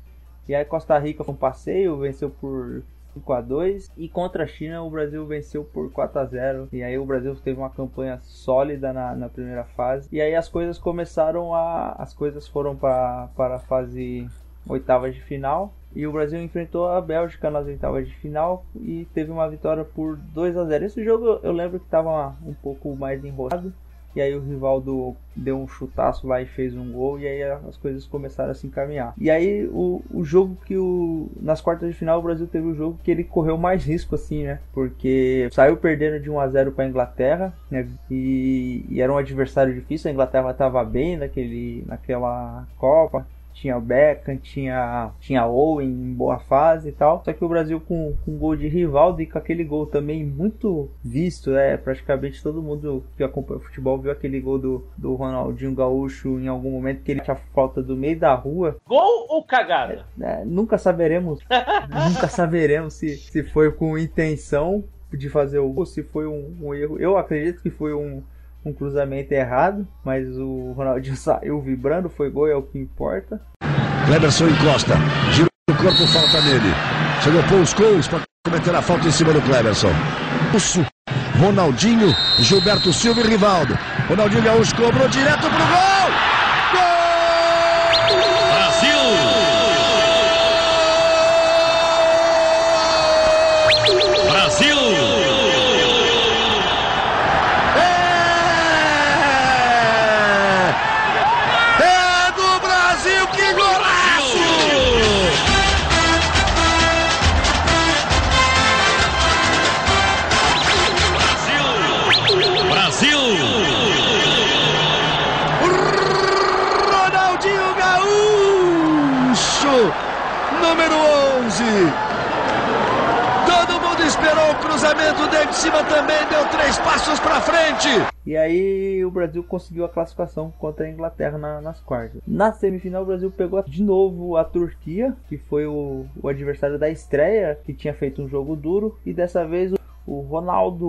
E aí Costa Rica foi um passeio, venceu por 5 a 2 e contra a China o Brasil venceu por 4 a 0 e aí o Brasil teve uma campanha sólida na, na primeira fase e aí as coisas começaram a as coisas foram para para a fase oitavas de final e o Brasil enfrentou a Bélgica nas oitavas de final e teve uma vitória por 2 a 0. Esse jogo eu lembro que estava um pouco mais enrolado. E aí o Rivaldo deu um chutaço lá e fez um gol. E aí as coisas começaram a se encaminhar. E aí o, o jogo que o. Nas quartas de final o Brasil teve o jogo que ele correu mais risco, assim, né? Porque saiu perdendo de 1 a 0 para a Inglaterra, né? E, e, era um adversário difícil. A Inglaterra estava bem naquele, naquela Copa tinha o Beckham, tinha, tinha Owen em boa fase e tal. Só que o Brasil com, com um gol de Rivaldo e com aquele gol também muito visto, é praticamente todo mundo que acompanha o futebol viu aquele gol do, do Ronaldinho Gaúcho em algum momento que ele tinha falta do meio da rua. Gol ou cagada? É, é, nunca saberemos. nunca saberemos se, se foi com intenção de fazer o gol, se foi um, um erro. Eu acredito que foi um um cruzamento errado, mas o Ronaldinho saiu vibrando, foi gol, é o que importa. Cleberson encosta, gira o corpo, falta nele. Chegou Paul Scholes para cometer a falta em cima do Cleberson. Ronaldinho, Gilberto Silva e Rivaldo. Ronaldinho Gaúcho cobrou direto pro gol! Gol! Cruzamento de cima também deu três passos para frente. E aí o Brasil conseguiu a classificação contra a Inglaterra na, nas quartas. Na semifinal o Brasil pegou de novo a Turquia, que foi o, o adversário da estreia, que tinha feito um jogo duro, e dessa vez o Ronaldo,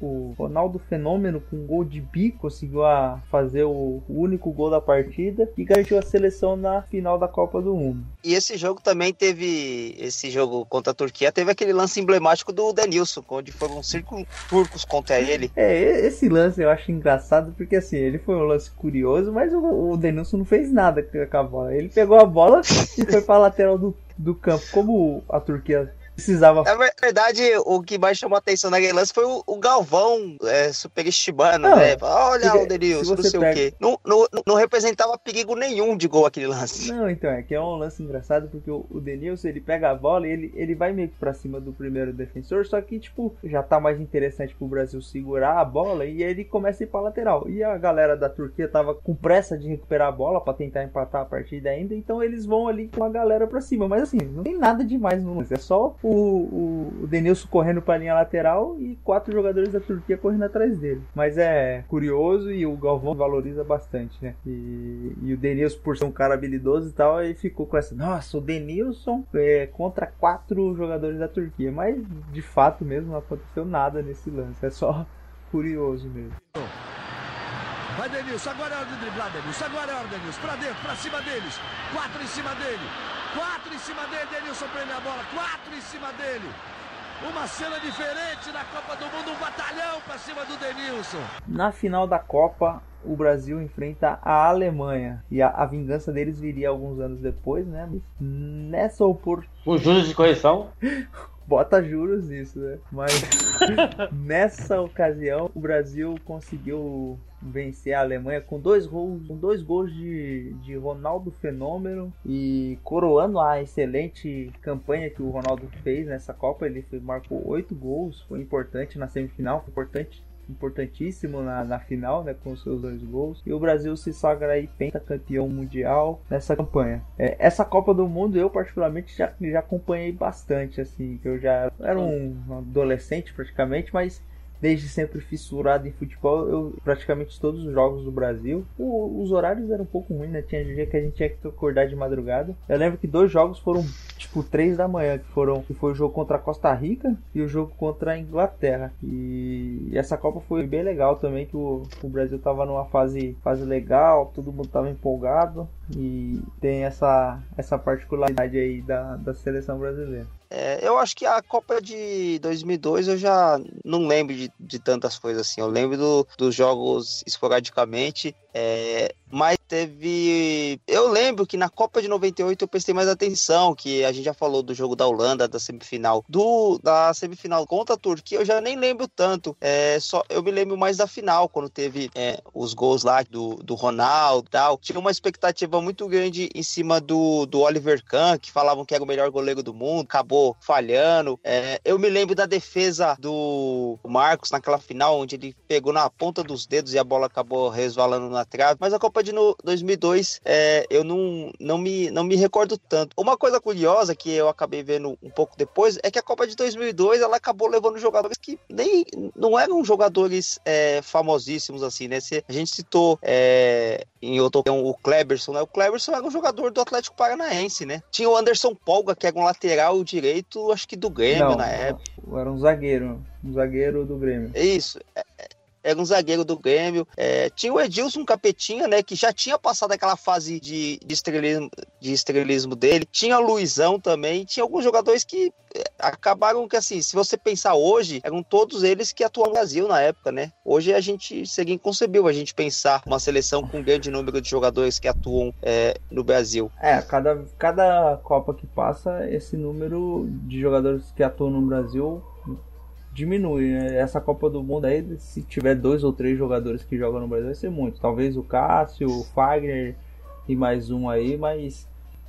o Ronaldo Fenômeno com gol de bico conseguiu a fazer o único gol da partida e garantiu a seleção na final da Copa do Mundo. E esse jogo também teve, esse jogo contra a Turquia, teve aquele lance emblemático do Denilson, onde foram cinco turcos contra ele. É, esse lance eu acho engraçado porque assim, ele foi um lance curioso, mas o, o Denilson não fez nada com a bola. Ele pegou a bola e foi para a lateral do, do campo. Como a Turquia precisava. Na verdade, o que mais chamou a atenção naquele lance foi o, o Galvão é, superestimando, né? Olha o Denilson, não sei pega... o quê. Não, não, não, representava perigo nenhum de gol aquele lance. Não, então, é que é um lance engraçado porque o, o Denilson ele pega a bola e ele, ele vai meio que pra cima do primeiro defensor, só que, tipo, já tá mais interessante pro Brasil segurar a bola e ele começa a ir pra lateral. E a galera da Turquia tava com pressa de recuperar a bola para tentar empatar a partida ainda, então eles vão ali com a galera pra cima. Mas assim, não tem nada demais no lance, é só o, o, Denilson correndo para a linha lateral e quatro jogadores da Turquia correndo atrás dele. Mas é curioso e o Galvão valoriza bastante, né? E, e o Denilson, por ser um cara habilidoso e tal, ele ficou com essa, nossa, o Denilson é contra quatro jogadores da Turquia. Mas de fato mesmo não aconteceu nada nesse lance, é só curioso mesmo. Vai Denilson, agora é hora de driblar Denilson, agora é hora Denilson, pra dentro, pra cima deles, quatro em cima dele, quatro em cima dele, Denilson prende a bola, quatro em cima dele. Uma cena diferente na Copa do Mundo, um batalhão pra cima do Denilson. Na final da Copa, o Brasil enfrenta a Alemanha. E a, a vingança deles viria alguns anos depois, né? Nessa oportunidade. Os juros de correção? bota juros nisso, né? Mas nessa ocasião o Brasil conseguiu vencer a Alemanha com dois gols, com dois gols de, de Ronaldo Fenômeno e coroando a excelente campanha que o Ronaldo fez nessa Copa, ele marcou oito gols, foi importante na semifinal, foi importante importantíssimo na, na final, né, com seus dois gols. E o Brasil se sagra aí pentacampeão mundial nessa campanha. É, essa Copa do Mundo eu particularmente já, já acompanhei bastante, assim, que eu já era um adolescente praticamente, mas desde sempre fissurado em futebol, eu praticamente todos os jogos do Brasil. O, os horários eram um pouco ruins, né? Tinha dia que a gente tinha que acordar de madrugada. Eu lembro que dois jogos foram tipo três da manhã, que foram que foi o jogo contra a Costa Rica e o jogo contra a Inglaterra. E, e essa Copa foi bem legal também, que o, o Brasil tava numa fase fase legal, todo mundo tava empolgado e tem essa essa particularidade aí da, da seleção brasileira. É, eu acho que a Copa de 2002 eu já não lembro de, de tantas coisas assim. Eu lembro do, dos jogos esporadicamente. É, mas teve. Eu lembro que na Copa de 98 eu prestei mais atenção, que a gente já falou do jogo da Holanda, da semifinal. Do da semifinal contra a Turquia, eu já nem lembro tanto. É, só Eu me lembro mais da final, quando teve é, os gols lá do, do Ronaldo e tal. Tinha uma expectativa muito grande em cima do, do Oliver Kahn, que falavam que era o melhor goleiro do mundo, acabou falhando. É, eu me lembro da defesa do Marcos naquela final, onde ele pegou na ponta dos dedos e a bola acabou resvalando na Mas a Copa de 2002 é, eu não, não, me, não me recordo tanto. Uma coisa curiosa que eu acabei vendo um pouco depois é que a Copa de 2002 ela acabou levando jogadores que nem não eram jogadores é, famosíssimos assim, né? Se a gente citou é, em outro o Kleberson, né? O Kleberson era um jogador do Atlético Paranaense, né? Tinha o Anderson Polga, que era um lateral direito, acho que do Grêmio não, na época. Era um zagueiro, um zagueiro do Grêmio. Isso. Era um zagueiro do Grêmio. É, tinha o Edilson Capetinha, né, que já tinha passado aquela fase de, de, estrelismo, de estrelismo dele. Tinha o Luizão também. Tinha alguns jogadores que é, acabaram que, assim, se você pensar hoje, eram todos eles que atuam no Brasil na época, né? Hoje a gente seria inconcebível a gente pensar uma seleção com um grande número de jogadores que atuam é, no Brasil. É, cada, cada Copa que passa, esse número de jogadores que atuam no Brasil diminui. Né? Essa Copa do Mundo aí, se tiver dois ou três jogadores que jogam no Brasil, vai ser muito. Talvez o Cássio, o Fagner e mais um aí, mas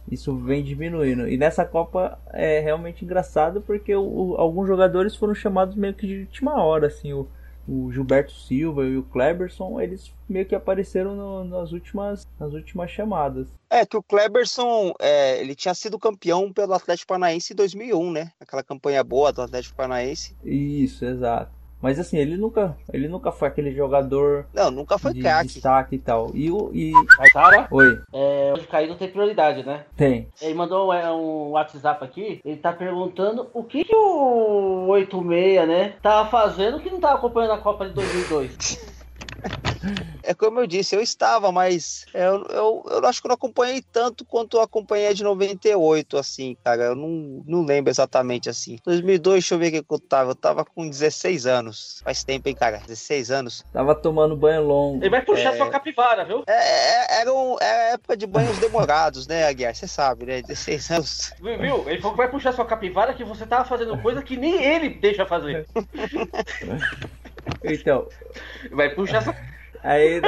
isso vem diminuindo. E nessa Copa é realmente engraçado porque o, alguns jogadores foram chamados meio que de última hora, assim, o, o Gilberto Silva e o Kleberson, eles meio que apareceram no, nas, últimas, nas últimas chamadas. É, que o Kleberson, é, ele tinha sido campeão pelo Atlético Paranaense em 2001, né? Aquela campanha boa do Atlético Paranaense. Isso, exato. Mas assim, ele nunca, ele nunca foi aquele jogador. Não, nunca foi de craque. destaque e tal. E o. E... Cara, Oi. É, cair não tem prioridade, né? Tem. Ele mandou um, um WhatsApp aqui, ele tá perguntando o que, que o 86, né, tava fazendo que não tava acompanhando a Copa de 2002. É como eu disse, eu estava, mas eu, eu, eu acho que eu não acompanhei tanto quanto eu acompanhei de 98, assim, cara. Eu não, não lembro exatamente assim. 2002, deixa eu ver o que eu tava. Eu tava com 16 anos. Faz tempo, hein, cara? 16 anos. Tava tomando banho longo. Ele vai puxar É. sua capivara, viu? É, é, era, um, é época de banhos demorados, né, Aguiar? Você sabe, né? 16 anos. Viu? viu? Ele falou que vai puxar sua capivara que você tava fazendo coisa que nem ele deixa fazer. Então, Vai puxar sua. Aí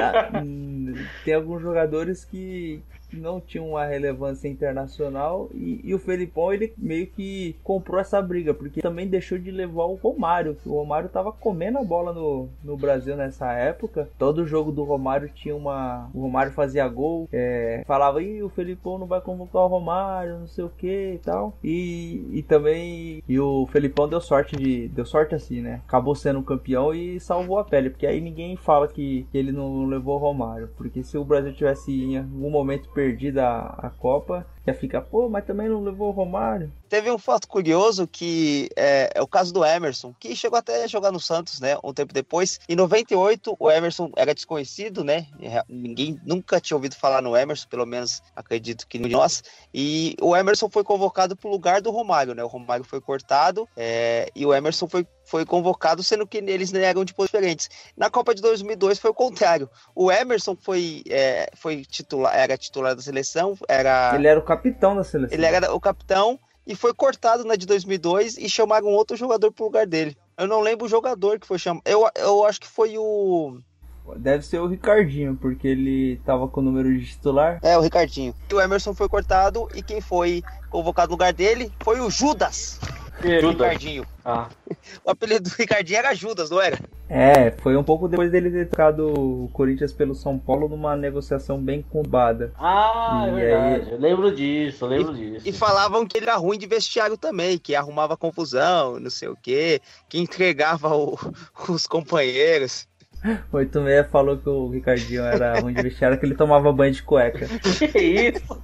hum, tem alguns jogadores que não tinham uma relevância internacional e, e o Felipão ele meio que comprou essa briga porque também deixou de levar o Romário que o Romário tava comendo a bola no, no Brasil nessa época. Todo jogo do Romário tinha uma o Romário fazia gol é, falava e o Felipão não vai convocar o Romário não sei o que e tal. E, e também e o Felipão deu sorte de deu sorte assim né? Acabou sendo campeão e salvou a pele porque aí ninguém fala que, que ele não levou o Romário porque se o Brasil tivesse em algum momento perdido a, a Copa ia ficar pô mas também não levou o Romário Teve um fato curioso que é, é o caso do Emerson, que chegou até a jogar no Santos, né? Um tempo depois. Em 98, o Emerson era desconhecido, né? Ninguém nunca tinha ouvido falar no Emerson, pelo menos acredito que nós. E o Emerson foi convocado para o lugar do Romário, né? O Romário foi cortado é, e o Emerson foi, foi convocado, sendo que eles eram de posições diferentes. Na Copa de 2002 foi o contrário. O Emerson foi, é, foi titular, era titular da seleção, era ele era o capitão da seleção ele era o capitão e foi cortado na de 2002 e chamaram outro jogador pro lugar dele. Eu não lembro o jogador que foi chamado. Eu, eu acho que foi o. deve ser o Ricardinho porque ele tava com o número de titular É, o Ricardinho. E o Emerson foi cortado e quem foi convocado no lugar dele foi o Judas. Ricardinho. Ah. O apelido do Ricardinho era Judas, não era? É, foi um pouco depois dele ter trocado o Corinthians pelo São Paulo numa negociação bem conturbada. Ah, é E verdade. Eu lembro disso, eu lembro disso. E falavam que ele era ruim de vestiário também, que arrumava confusão, não sei o quê, que entregava o- os companheiros. O 86 falou que o Ricardinho era ruim de vestiário, que ele tomava banho de cueca. Que isso?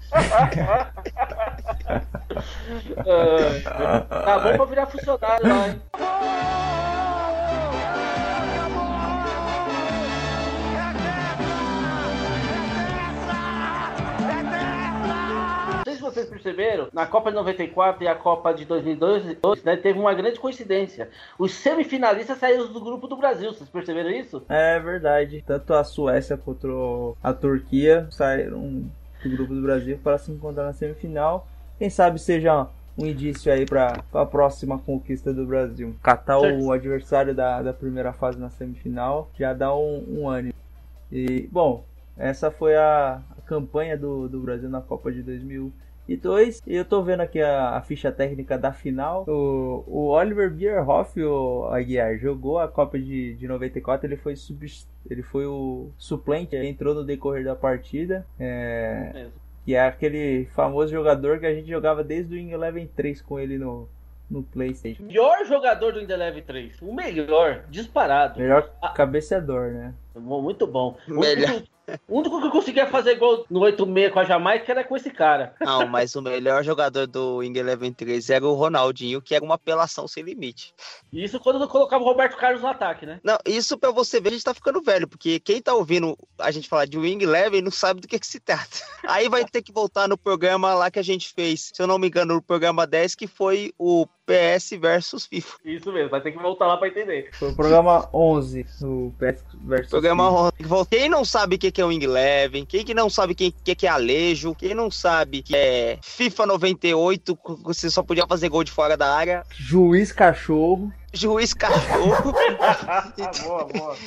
Ah, tá bom pra virar funcionário lá, hein? Não sei se vocês perceberam, na Copa de 94 e a Copa de 2002, né, teve uma grande coincidência. Os semifinalistas saíram do grupo do Brasil, vocês perceberam isso? É verdade. Tanto a Suécia quanto a Turquia saíram do grupo do Brasil para se encontrar na semifinal. Quem sabe seja um indício aí para a próxima conquista do Brasil. Catar o adversário da, da primeira fase na semifinal já dá um, um ânimo. E, bom, essa foi a, a campanha do, do Brasil na Copa de 2002. E eu tô vendo aqui a, a ficha técnica da final. O, o Oliver Bierhoff, o Aguiar, jogou a Copa de, de 94. Ele foi, subs- ele foi o suplente, entrou no decorrer da partida. É. que é aquele famoso jogador que a gente jogava desde o Wing Eleven 3 com ele no, no PlayStation. Melhor jogador do Indeleve 3. O melhor, disparado. Melhor cabeceador, né? Muito bom. O Melhor. O único que eu conseguia fazer gol no 8-6 com a Jamaica era com esse cara. Não, mas o melhor jogador do Wing Eleven 3 era o Ronaldinho, que era uma apelação sem limite. Isso quando colocava o Roberto Carlos no ataque, né? Não, isso pra você ver, a gente tá ficando velho, porque quem tá ouvindo a gente falar de Wing Eleven não sabe do que, que se trata. Aí vai ter que voltar no programa lá que a gente fez, se eu não me engano, no programa 10, que foi o PS versus FIFA. Isso mesmo, vai ter que voltar lá pra entender. Foi o programa 11, o PS versus Programa FIFA. ontem. Quem não sabe o que é Wing Eleven, quem que não sabe o que é Alejo, quem não sabe que é FIFA 98, você só podia fazer gol de fora da área, Juiz Cachorro. juiz cachorro. boa, boa.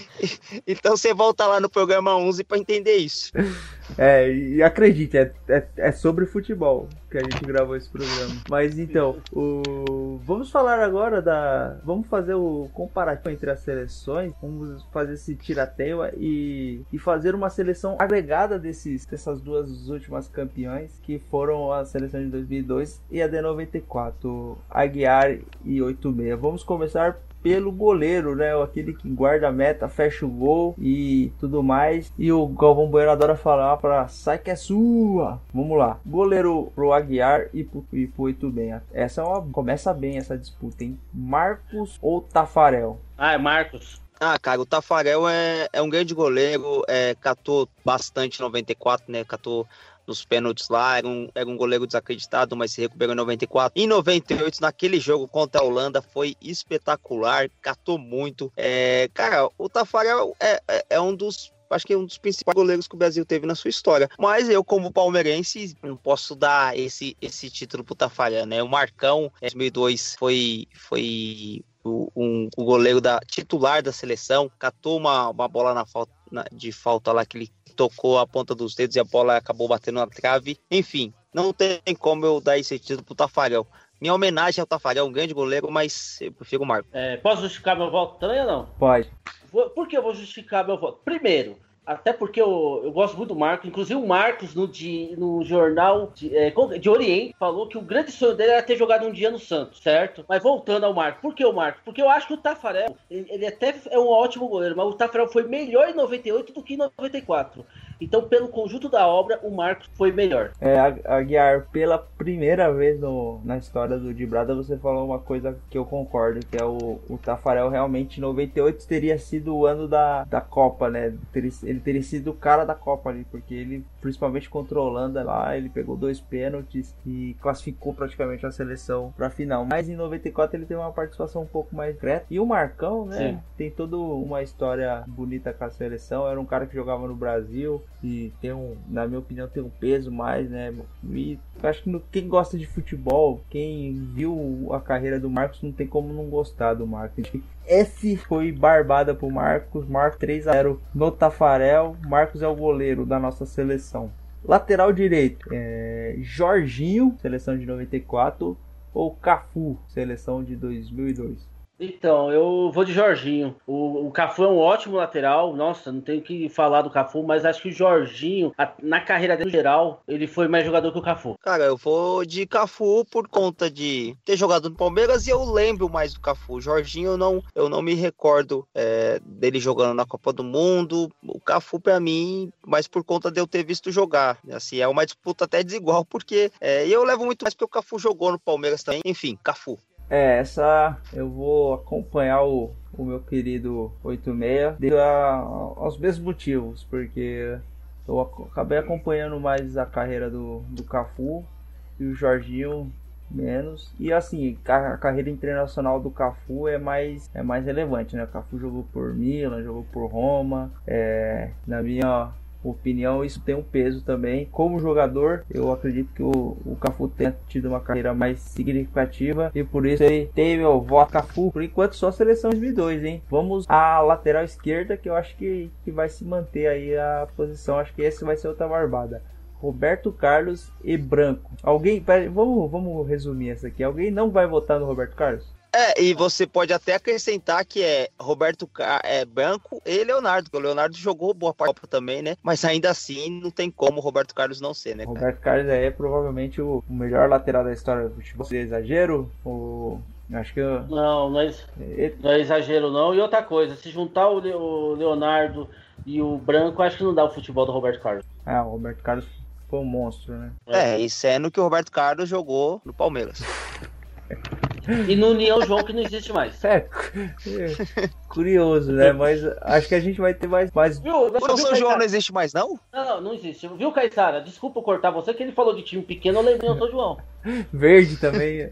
Então você volta lá no programa 11 pra entender isso. É, e acredite, é, é, é sobre futebol que a gente gravou esse programa. Mas então, o... vamos falar agora da. Vamos fazer o comparativo entre as seleções. Vamos fazer esse tirateio e, e fazer uma seleção agregada desses, dessas duas últimas campeões, que foram a seleção de 2002 e a de 94, Aguiar e 86. Vamos começar pelo goleiro, né? Aquele que guarda a meta, fecha o gol e tudo mais. E o Galvão Bueno adora falar para sai que é sua. Vamos lá. Goleiro pro Aguiar e pro, e pro 8 bem. Essa é uma, começa bem essa disputa, hein? Marcos ou Tafarel? Ah, é Marcos. Ah, cara, o Tafarel é, é um grande goleiro, é, catou bastante 94, né? Catou nos pênaltis lá, era um, era um goleiro desacreditado, mas se recuperou em 94. Em 98, naquele jogo contra a Holanda, foi espetacular, catou muito. É, cara, o Tafarel é, é, é um dos acho que é um dos principais goleiros que o Brasil teve na sua história. Mas eu, como palmeirense, não posso dar esse, esse título pro Tafarel, né? O Marcão, em 2002, foi, foi o, um, o goleiro da titular da seleção, catou uma, uma bola na falta, na, de falta lá que ele tocou a ponta dos dedos e a bola acabou batendo na trave. Enfim, não tem como eu dar esse título pro Tafarel. Minha homenagem ao Tafarel, um grande goleiro, mas eu prefiro o Marco. É, posso justificar meu voto também ou não? Pode. Por que eu vou justificar meu voto? Primeiro, até porque eu, eu gosto muito do Marcos. Inclusive, o Marcos, no, de, no jornal de, é, de Oriente, falou que o grande sonho dele era ter jogado um dia no Santos, certo? Mas voltando ao Marcos. Por que o Marcos? Porque eu acho que o Tafarel, ele, ele até é um ótimo goleiro, mas o Tafarel foi melhor em 98 do que em 94. Então, pelo conjunto da obra, o Marcos foi melhor. É, Aguiar, pela primeira vez no, na história do Dibrada, você falou uma coisa que eu concordo, que é o, o Tafarel realmente em 98 teria sido o ano da, da Copa, né? Ele teria sido o cara da Copa ali, porque ele, principalmente contra a Holanda lá, ele pegou dois pênaltis e classificou praticamente a seleção para a final. Mas em 94 ele tem uma participação um pouco mais direta. E o Marcão, né? Sim. Tem toda uma história bonita com a seleção. Era um cara que jogava no Brasil, e tem um, na minha opinião, tem um peso mais, né? E acho que no, quem gosta de futebol, quem viu a carreira do Marcos, não tem como não gostar do Marcos. Esse foi barbada pro Marcos, Marcos 3 a 0 no Tafarel. Marcos é o goleiro da nossa seleção. Lateral direito, é Jorginho, seleção de 94, ou Cafu, seleção de 2002. Então, eu vou de Jorginho. O, o Cafu é um ótimo lateral. Nossa, não tenho que falar do Cafu, mas acho que o Jorginho, a, na carreira dele geral, ele foi mais jogador que o Cafu. Cara, eu vou de Cafu por conta de ter jogado no Palmeiras e eu lembro mais do Cafu. O Jorginho, eu não, eu não me recordo é, dele jogando na Copa do Mundo. O Cafu, para mim, mas por conta de eu ter visto jogar. Assim, é uma disputa até desigual, porque é, eu levo muito mais porque o Cafu jogou no Palmeiras também. Enfim, Cafu. É, essa eu vou acompanhar o, o meu querido 86 devido a, aos mesmos motivos, porque eu acabei acompanhando mais a carreira do, do Cafu e o Jorginho menos. E assim, a carreira internacional do Cafu é mais, é mais relevante, né? O Cafu jogou por Milan, jogou por Roma. É, na minha opinião, isso tem um peso também. Como jogador, eu acredito que o, o Cafu tenha tido uma carreira mais significativa e por isso ele teve o voto Cafu. Por enquanto, só seleção 2002, hein? Vamos à lateral esquerda, que eu acho que, que vai se manter aí a posição. Acho que esse vai ser outra barbada. Roberto Carlos e Branco. Alguém, pera, vamos, vamos resumir essa aqui. Alguém não vai votar no Roberto Carlos? É, e você pode até acrescentar que é Roberto Car é Branco e Leonardo, porque o Leonardo jogou boa parte também, né? Mas ainda assim não tem como o Roberto Carlos não ser, né? Cara? Roberto Carlos é provavelmente o melhor lateral da história do futebol. Seria exagero? O... Acho que eu... Não, não é, não é, exagero não. E outra coisa, se juntar o Leonardo e o Branco, acho que não dá o futebol do Roberto Carlos. Ah, o Roberto Carlos foi um monstro, né? É, e sendo que o Roberto Carlos jogou no Palmeiras. E no União João que não existe mais. É, curioso, né? Mas acho que a gente vai ter mais. mais... Viu, o São João não existe mais, não? Não, não, não existe. Viu, Caissara? Desculpa cortar você, que ele falou de time pequeno, eu lembrei o São João. Verde também.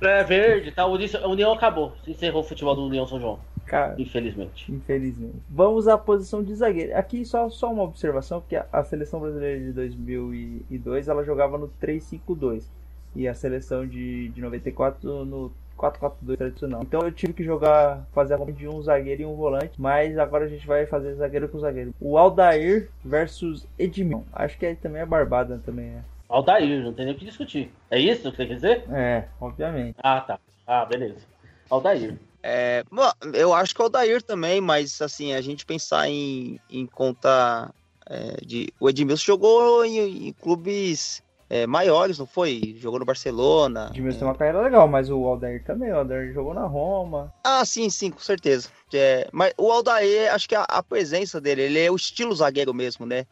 É, verde, tá? A União acabou. Encerrou o futebol do União São João. Cara, infelizmente. Infelizmente. Vamos à posição de zagueiro. Aqui só, só uma observação, que a, a seleção brasileira de 2002 ela jogava no 3-5-2 e a seleção de, de 94 no 4-4-2 tradicional. Então eu tive que jogar, fazer a compra de um zagueiro e um volante, mas agora a gente vai fazer zagueiro com zagueiro. O Aldair versus Edmilson. Acho que aí também é barbada também, é. Aldair, não tem nem o que discutir. É isso que você quer dizer? É, obviamente. Ah, tá. Ah, beleza. Aldair. É, eu acho que é o Aldair também, mas assim, a gente pensar em, em conta é, de. O Edmilson jogou em, em clubes é, maiores, não foi? Jogou no Barcelona. Edmilson tem uma carreira legal, mas o Aldair também. O Aldair jogou na Roma. Ah, sim, sim, com certeza. É, mas o Aldair, acho que a, a, presença dele, ele é o estilo zagueiro mesmo, né?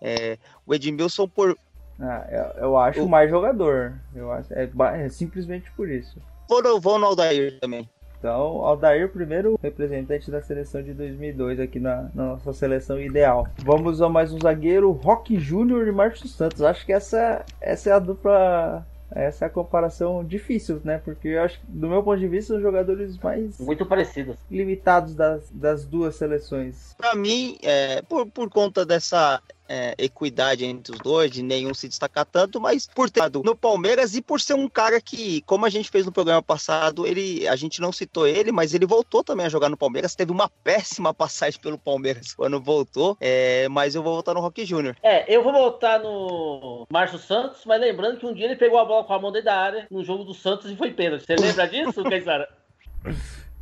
É, o Edmilson, por. Ah, eu, eu acho o... mais jogador. Eu acho, é, é simplesmente por isso. Vou, vou no Aldair também. Então, Aldair, primeiro representante da seleção de 2002 aqui na, na, nossa seleção ideal. Vamos a mais um zagueiro, Rock Júnior e Márcio Santos. Acho que essa, essa é a dupla essa é a comparação difícil, né? Porque eu acho que, do meu ponto de vista, são jogadores mais. Muito parecidos. Limitados das, das duas seleções. Para mim, é, por, por conta dessa é, equidade entre os dois, de nenhum se destacar tanto, mas por ter no Palmeiras e por ser um cara que, como a gente fez no programa passado, ele a gente não citou ele, mas ele voltou também a jogar no Palmeiras. Teve uma péssima passagem pelo Palmeiras quando voltou, é, mas eu vou voltar no Rock Júnior. É, eu vou voltar no Márcio Santos, mas lembrando que um dia ele pegou a bola com a mão dentro da área no jogo do Santos e foi pênalti. Você lembra disso, Caissara?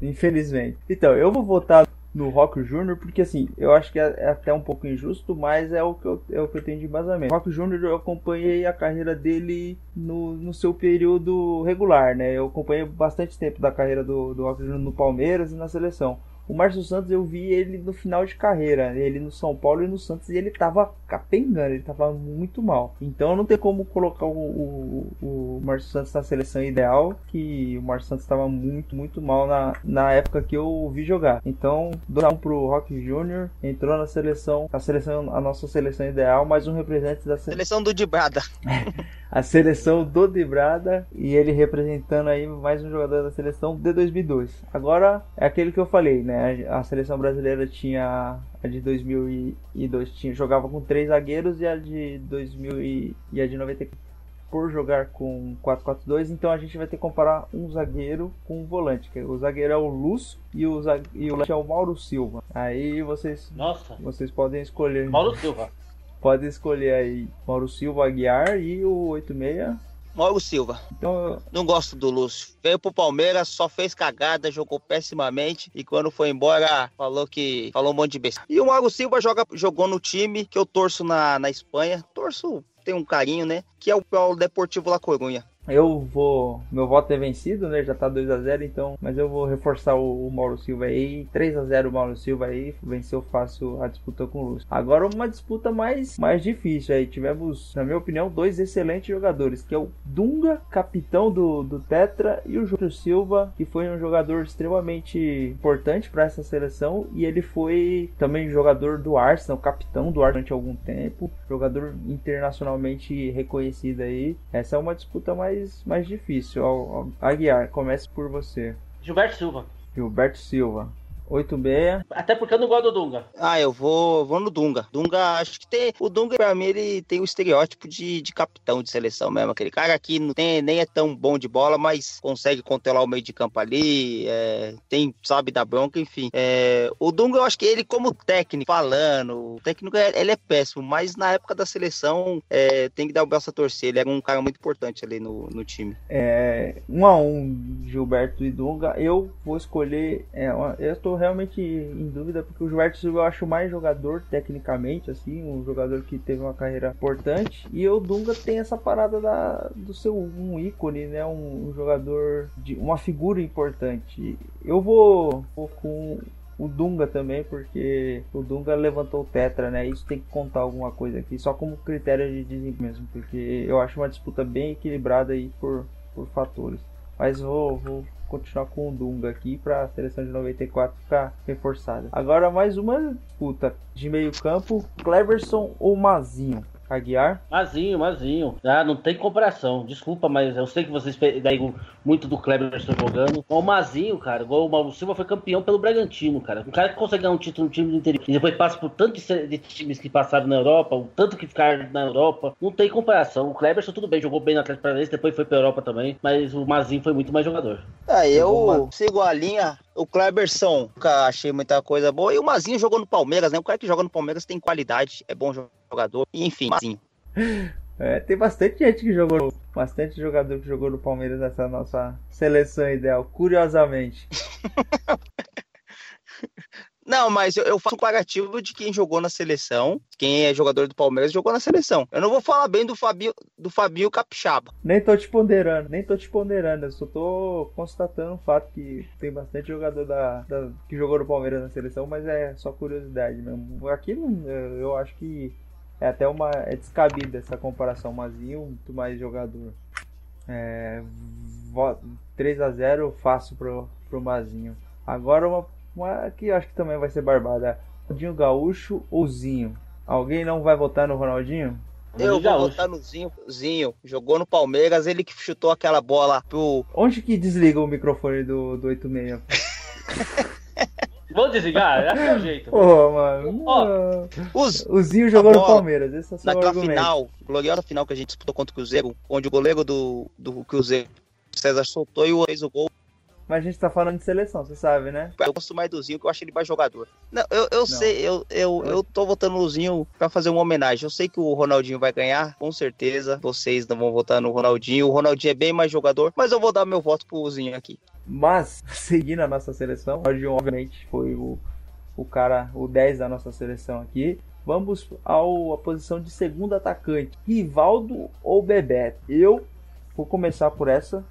Infelizmente. Então, eu vou votar no Rock Júnior, porque assim, eu acho que é, é, até um pouco injusto, mas é o que eu, é o que eu tenho de embasamento. Rock Júnior eu acompanhei a carreira dele no, no seu período regular, né? Eu acompanhei bastante tempo da carreira do, do Rock Júnior no Palmeiras e na seleção. O Márcio Santos eu vi ele no final de carreira, ele no São Paulo e no Santos, e ele tava capengando, ele tava muito mal. Então não tem como colocar o, o, o Márcio Santos na seleção ideal, que o Márcio Santos tava muito, muito mal na, na época que eu vi jogar. Então, dou um pro Rock Júnior, entrou na seleção, a seleção, a nossa seleção ideal, mais um representante da seleção do Dibrada. a seleção do Dibrada e ele representando aí mais um jogador da seleção de 2002. Agora é aquele que eu falei, né? Né? A seleção brasileira tinha a de 2002 tinha jogava com três zagueiros e a de 2000 e, e a de 94 por jogar com 4-4-2, então a gente vai ter que comparar um zagueiro com um volante. Que o zagueiro é o Lúcio e o, e o volante é o Mauro Silva. Aí vocês Nossa. vocês podem escolher. Mauro Silva. Podem escolher aí Mauro Silva Aguiar e o 86 Mauro Silva. Então, não gosto do Lúcio. Veio pro Palmeiras, só fez cagada, jogou pessimamente e quando foi embora falou que falou um monte de besteira. E o Mauro Silva joga, jogou no time que eu torço na, na Espanha. Torço, tem um carinho, né? Que é o, é o Deportivo La Coruña. Eu vou. Meu voto é vencido, né? Já tá 2 a 0 então. Mas eu vou reforçar o, o Mauro Silva aí. 3 a 0 o Mauro Silva aí. Venceu fácil a disputa com o Lúcio. Agora uma disputa mais, mais difícil aí. Tivemos, na minha opinião, dois excelentes jogadores. Que é o Dunga, capitão do, do Tetra, e o Júlio Silva, que foi um jogador extremamente importante para essa seleção. E ele foi também jogador do Arsenal, capitão do Arsenal durante algum tempo. Jogador internacionalmente reconhecido aí. Essa é uma disputa mais mais, mais difícil. Aguiar, comece por você. Gilberto Silva. Gilberto Silva. 86. Até porque eu não gosto do Dunga. Ah, eu vou, vou no Dunga. Dunga, acho que tem. O Dunga, pra mim, ele tem o estereótipo de, de capitão de seleção mesmo. Aquele cara que não tem, nem é tão bom de bola, mas consegue controlar o meio de campo ali. É, tem, sabe, da bronca, enfim. É, o Dunga, eu acho que ele, como técnico, falando, o técnico é, ele é péssimo, mas na época da seleção é, tem que dar o braço a torcer. Ele era um cara muito importante ali no, no time. É, um a um, Gilberto e Dunga. Eu vou escolher. É, eu realmente em dúvida porque o Silva eu acho mais jogador tecnicamente, assim, um jogador que teve uma carreira importante. E o Dunga tem essa parada da, do seu um ícone, né? Um, um jogador de uma figura importante. Eu vou, vou com o Dunga também, porque o Dunga levantou o Tetra, né? Isso tem que contar alguma coisa aqui, só como critério de desempenho mesmo, porque eu acho uma disputa bem equilibrada aí por, por fatores. Mas vou, vou continuar com o Dunga aqui para a seleção de 94 ficar reforçada. Agora mais uma disputa de meio campo, Cleverson ou Mazinho? Aguiar? Mazinho, Mazinho. Ah, não tem comparação. Desculpa, mas eu sei que vocês pegam muito do Cleberson jogando. O Mazinho, cara, igual o Mauro Silva foi campeão pelo Bragantino, cara. Um cara que consegue ganhar um título no time do interior e depois passa por tanto de times que passaram na Europa, o tanto que ficaram na Europa, não tem comparação. O Cleberson, tudo bem, jogou bem no Atlético Paranaense, depois foi pra Europa também, mas o Mazinho foi muito mais jogador. É, eu sigo a linha o Kleberson, nunca achei muita coisa boa. E o Mazinho jogou no Palmeiras, né? O cara que joga no Palmeiras tem qualidade, é bom jogador. Enfim, Mazinho. É, tem bastante gente que jogou, bastante jogador que jogou no Palmeiras nessa nossa seleção ideal, curiosamente. Não, mas eu, eu faço um comparativo de quem jogou na seleção, quem é jogador do Palmeiras jogou na seleção. Eu não vou falar bem do Fabio, do Fabio Capixaba. Nem tô te ponderando, nem tô te ponderando. Eu só tô constatando o fato que tem bastante jogador da, da que jogou no Palmeiras na seleção, mas é só curiosidade mesmo. Aqui eu acho que é até uma é descabida essa comparação, Mazinho muito mais jogador. É, 3 a 0 fácil pro, pro Mazinho. Agora uma, uma que acho que também vai ser barbada. Ronaldinho Gaúcho ou Zinho? Alguém não vai votar no Ronaldinho? Eu vou votar no Zinho, Zinho. Jogou no Palmeiras, ele que chutou aquela bola pro. Onde que desliga o microfone do, do 86? Vou desligar, é o jeito. Pô, mano. Os, o Zinho jogou no Palmeiras, esse é Naquela final, gloriosa final que a gente disputou contra o Cruzeiro, onde o goleiro do, do Cruzeiro, César, soltou e fez o gol. Mas a gente tá falando de seleção, você sabe, né? Eu gosto mais do Zinho, que eu acho ele mais jogador. Não, eu, eu Não. sei, eu, eu, eu tô votando no Zinho pra fazer uma homenagem. Eu sei que o Ronaldinho vai ganhar, com certeza. Vocês não vão votar no Ronaldinho. O Ronaldinho é bem mais jogador, mas eu vou dar meu voto pro Zinho aqui. Mas, seguindo a nossa seleção, o Ronaldinho, obviamente, foi o, o cara, o 10 da nossa seleção aqui. Vamos ao, a posição de segundo atacante. Rivaldo ou Bebeto? Eu vou começar por essa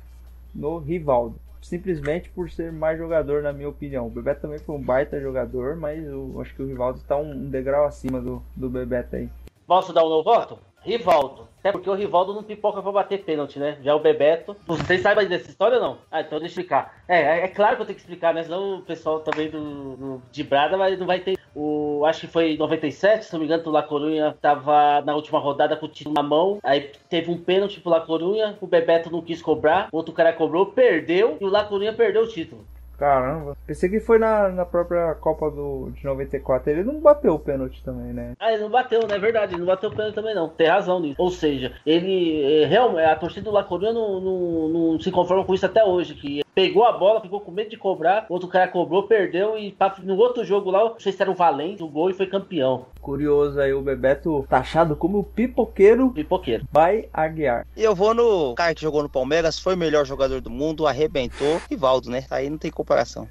no Rivaldo simplesmente por ser mais jogador, na minha opinião. O Bebeto também foi um baita jogador, mas eu acho que o Rivaldo está um degrau acima do, do Bebeto aí. Posso dar um novo voto? Rivaldo. Até porque o Rivaldo não pipoca pra bater pênalti, né? Já o Bebeto. Vocês sabem dessa história ou não? Ah, então deixa eu explicar. É, é, é claro que eu tenho que explicar, né? Senão o pessoal também do, do de Brada vai, não vai ter. O, acho que foi em 97, se não me engano, o La Corunha tava na última rodada com o título na mão. Aí teve um pênalti pro La Corunha, o Bebeto não quis cobrar, outro cara cobrou, perdeu e o La Corunha perdeu o título. Caramba, pensei que foi na, na própria Copa do, de 94. Ele não bateu o pênalti também, né? Ah, ele não bateu, não é verdade. Ele não bateu o pênalti também, não. Tem razão nisso. Ou seja, ele. Realmente, a torcida do La Coruña não, não, não, se conforma com isso até hoje. Que pegou a bola, ficou com medo de cobrar. Outro cara cobrou, perdeu. E no outro jogo lá, não sei se era o Valente, o gol e foi campeão. Curioso aí, o Bebeto taxado como o pipoqueiro. Pipoqueiro. Vai Aguiar. E eu vou no cara que jogou no Palmeiras, foi o melhor jogador do mundo, arrebentou. Rivaldo, né? Aí não tem comparação.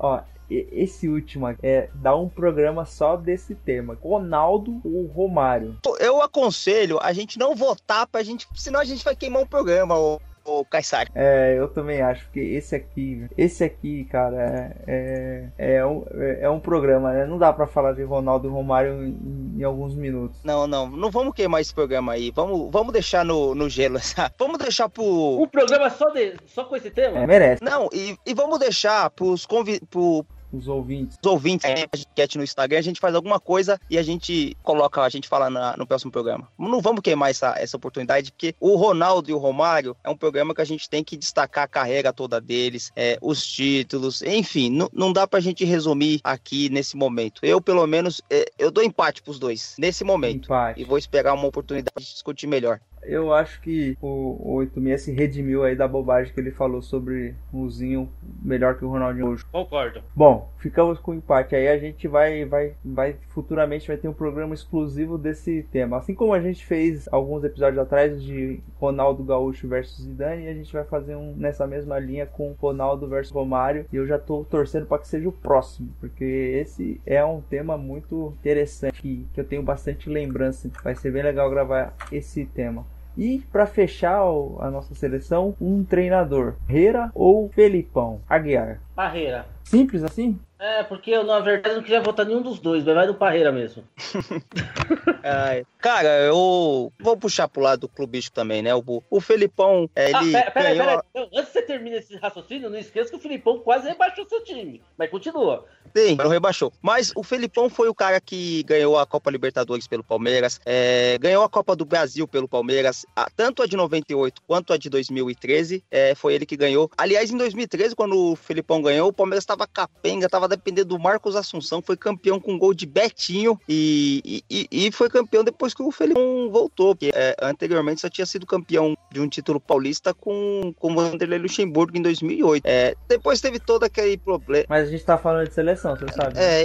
Ó, esse último é dar um programa só desse tema. Ronaldo ou Romário? Eu aconselho a gente não votar pra gente, senão a gente vai queimar o um programa, ô, ô Kaysari. É, eu também acho que esse aqui, esse aqui, cara, é, é, é, um, é um programa, né? Não dá pra falar de Ronaldo e Romário em, em, alguns minutos. Não, não, não vamos queimar esse programa aí. Vamos, vamos deixar no, no gelo, sabe? Vamos deixar pro. Um programa só, de, só com esse tema? É, merece. Não, e, e vamos deixar pros convidados. Pro os ouvintes. Os ouvintes, é. a gente no Instagram, a gente faz alguma coisa e a gente coloca, a gente fala na, no próximo programa. Não vamos queimar essa, essa oportunidade, porque o Ronaldo e o Romário é um programa que a gente tem que destacar a carreira toda deles, é, os títulos, enfim, não, não dá pra gente resumir aqui nesse momento. Eu, pelo menos, é, eu dou empate pros dois, nesse momento. Empate. E vou esperar uma oportunidade pra gente discutir melhor eu acho que o, o 86 se redimiu aí da bobagem que ele falou sobre o Zinho melhor que o Ronaldinho hoje. Concordo. Bom, ficamos com o empate. Aí a gente vai, vai, vai futuramente vai ter um programa exclusivo desse tema. Assim como a gente fez alguns episódios atrás de Ronaldo Gaúcho versus Zidane, a gente vai fazer um nessa mesma linha com Ronaldo versus Romário. E eu já tô torcendo para que seja o próximo, porque esse é um tema muito interessante que, que eu tenho bastante lembrança. Vai ser bem legal gravar esse tema. E para fechar a nossa seleção, um treinador, Herrera ou Felipão? Aguiar. Parreira. Simples assim? É, porque eu, na verdade, não queria votar nenhum dos dois, mas vai do Parreira mesmo. é, cara, eu vou puxar pro lado do clubístico também, né? O, o Felipão, é, ele. Ah, pera, pera, ganhou... pera, pera. Antes que você termine esse raciocínio, não esqueça que o Felipão quase rebaixou seu time. Mas continua. Sim, não rebaixou. Mas o Felipão foi o cara que ganhou a Copa Libertadores pelo Palmeiras, é, ganhou a Copa do Brasil pelo Palmeiras, a, tanto a de 98 quanto a de 2013, é, foi ele que ganhou. Aliás, em 2013, quando o Felipão ganhou, o Palmeiras estava capenga, estava dependendo do Marcos Assunção, foi campeão com gol de Betinho e, e, e foi campeão depois que o Felipão voltou, porque é, anteriormente só tinha sido campeão de um título paulista com, com o Vanderlei Luxemburgo em 2008. É, depois teve todo aquele problema. Mas a gente tá falando de seleção, você sabe. É.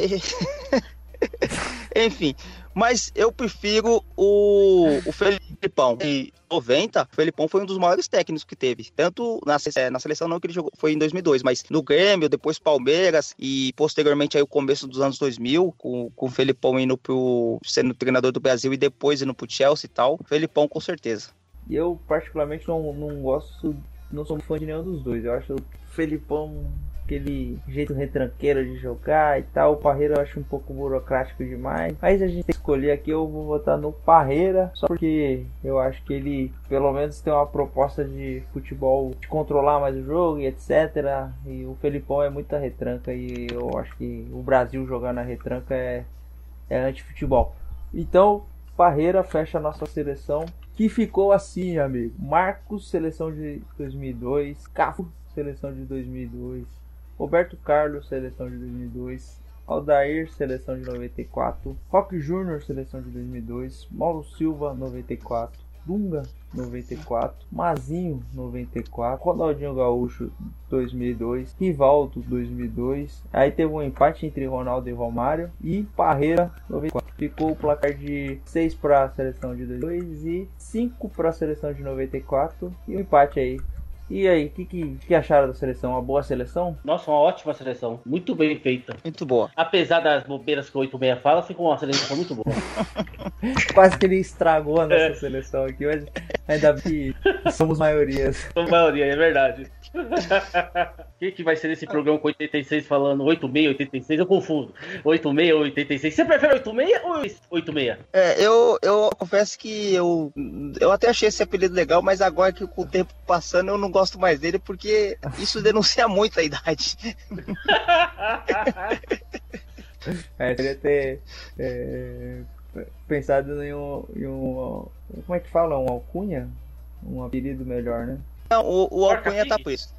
Enfim, mas eu prefiro o, o Felipão. Em 90, o Felipão foi um dos maiores técnicos que teve. Tanto na, é, na seleção não que ele jogou, foi em 2002, mas no Grêmio, depois Palmeiras e posteriormente aí o começo dos anos 2000, com, com o Felipão indo pro sendo treinador do Brasil e depois indo pro Chelsea e tal. Felipão com certeza. E eu particularmente não, não gosto, não sou fã de nenhum dos dois. Eu acho o Felipão aquele jeito retranqueiro de jogar e tal. O Parreira eu acho um pouco burocrático demais. Mas a gente escolher aqui, eu vou votar no Parreira, só porque eu acho que ele pelo menos tem uma proposta de futebol de controlar mais o jogo e etc. E o Felipão é muita retranca e eu acho que o Brasil jogar na retranca é, é anti-futebol. Então, Parreira fecha a nossa seleção que ficou assim, amigo. Marcos, seleção de 2002. Cafu, seleção de 2002. Roberto Carlos, seleção de 2002. Aldair, seleção de 94. Rock Júnior, seleção de 2002. Mauro Silva, 94. Dunga, 94. Mazinho, 94. Ronaldinho Gaúcho, 2002. Rivaldo, 2002. Aí teve um empate entre Ronaldo e Romário. E Parreira, 94. Ficou o placar de 6 para a seleção de 2002 e 5 para a seleção de 94. E o um empate aí e aí, o que, que, que, acharam da seleção? Uma boa seleção? Nossa, uma ótima seleção. Muito bem feita. Muito boa. Apesar das bobeiras que o 86 fala, ficou uma seleção muito boa. Quase que ele estragou a nossa é. seleção aqui, mas ainda bem que somos maiorias. Somos maioria, é verdade. O que, que vai ser esse programa com 86 falando 86, 86? Eu confundo. 86 ou 86? Você prefere 86 ou 86? É, eu, eu confesso que eu, eu até achei esse apelido legal, mas agora que com o tempo passando eu não gosto mais dele porque isso denuncia muito a idade. é, queria ter é, pensado em um, em um. Como é que fala? Um alcunha? Um apelido melhor, né? Não, o, o Alcunha tá por isso.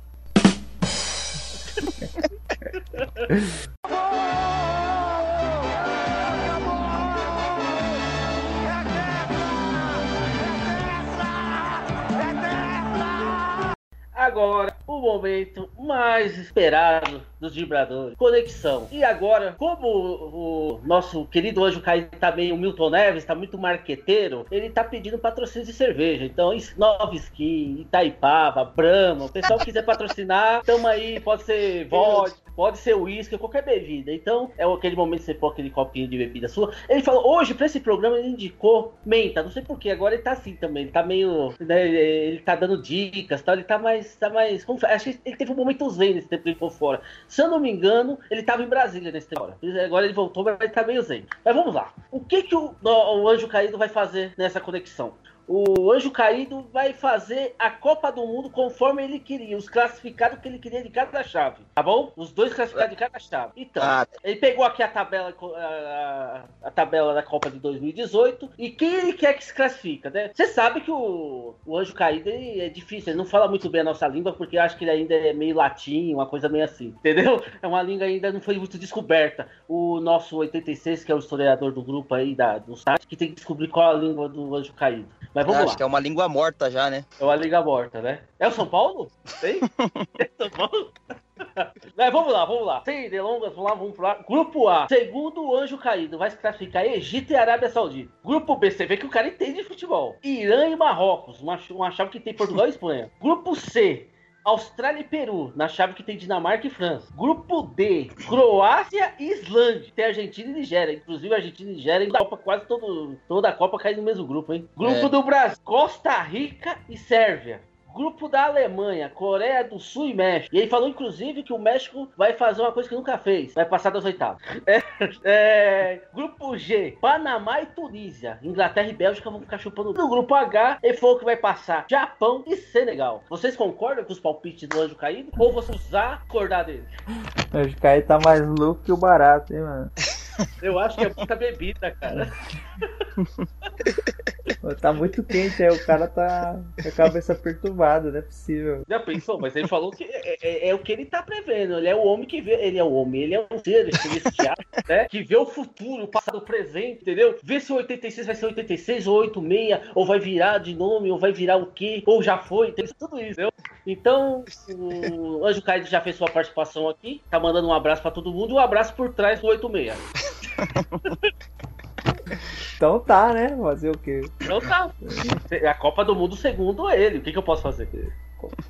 Agora, o momento mais esperado dos vibradores. Conexão. E agora, como o, nosso querido anjo caído tá meio Milton Neves, tá muito marqueteiro, ele tá pedindo patrocínio de cerveja. Então, Nova Skin, Itaipava, Brahma, o pessoal quiser patrocinar, tamo aí, pode ser vodka, pode ser uísque, qualquer bebida. Então, é aquele momento que você põe aquele copinho de bebida sua. Ele falou, hoje, pra esse programa, ele indicou menta. Não sei porquê, agora ele tá assim também. Ele tá meio. Né, ele tá dando dicas, tal. Ele tá mais. Tá mais como, acho que ele teve um momento zen nesse tempo que ele foi fora. Se eu não me engano, ele tava em Brasília nesse tempo. Agora ele voltou, mas ele tá meio zen. Mas vamos lá. O que, que o, o anjo caído vai fazer nessa conexão? O Anjo Caído vai fazer a Copa do Mundo conforme ele queria, os classificados que ele queria de cada chave, tá bom? Os dois classificados de cada chave. Então, ah. ele pegou aqui a tabela, a, a, tabela da Copa de 2018 e quem ele quer que se classifica, né? Você sabe que o, o Anjo Caído é difícil, ele não fala muito bem a nossa língua porque acho que ele ainda é meio latim, uma coisa meio assim, entendeu? É uma língua ainda não foi muito descoberta. O nosso 86, que é o historiador do grupo aí da, do site, que tem que descobrir qual a língua do Anjo Caído. Mas vamos Acho lá. Acho que é uma língua morta já, né? É uma língua morta, né? É o São Paulo? Tem? é São Paulo? Mas vamos lá, vamos lá. Sem delongas, vamos lá, vamos lá. Grupo A, segundo o anjo caído, vai se classificar Egito e Arábia Saudita. Grupo B, você vê que o cara entende de futebol. Irã e Marrocos, uma, uma chave que tem Portugal e Espanha. Grupo C, Austrália e Peru, na chave que tem Dinamarca e França. Grupo D, Croácia e Islândia. Tem Argentina e Nigéria. Inclusive, Argentina e Nigéria, da Copa, quase todo, toda a Copa cai no mesmo grupo, hein? Grupo é. do Brasil, Costa Rica e Sérvia. Grupo da Alemanha, Coreia do Sul e México. E ele falou, inclusive, que o México vai fazer uma coisa que nunca fez. Vai passar das oitavas. É, é, grupo G, Panamá e Tunísia. Inglaterra e Bélgica vão ficar chupando. No grupo H, ele falou que vai passar Japão e Senegal. Vocês concordam com os palpites do Anjo Caído? Ou vocês usar acordar dele? O Anjo Caído tá mais louco que o barato, hein, mano? Eu acho que é muita bebida, cara. Tá muito quente aí, o cara tá com a cabeça perturbada, não é possível. Já pensou, mas ele falou que é, é, é, o que ele tá prevendo. Ele é o homem que vê. Ele é o homem, ele é um ser celestial, né? Que vê o futuro, o passado, o presente, entendeu? Vê se o 86 vai ser 86 ou 86, ou vai virar de nome, ou vai virar o quê, ou já foi, entendeu? Tudo isso, entendeu? Então, o Anjo Caído já fez sua participação aqui, tá mandando um abraço pra todo mundo e um abraço por trás do 86. Então tá, né? Fazer o quê? Então tá. É a Copa do Mundo segundo ele. O que, que eu posso fazer?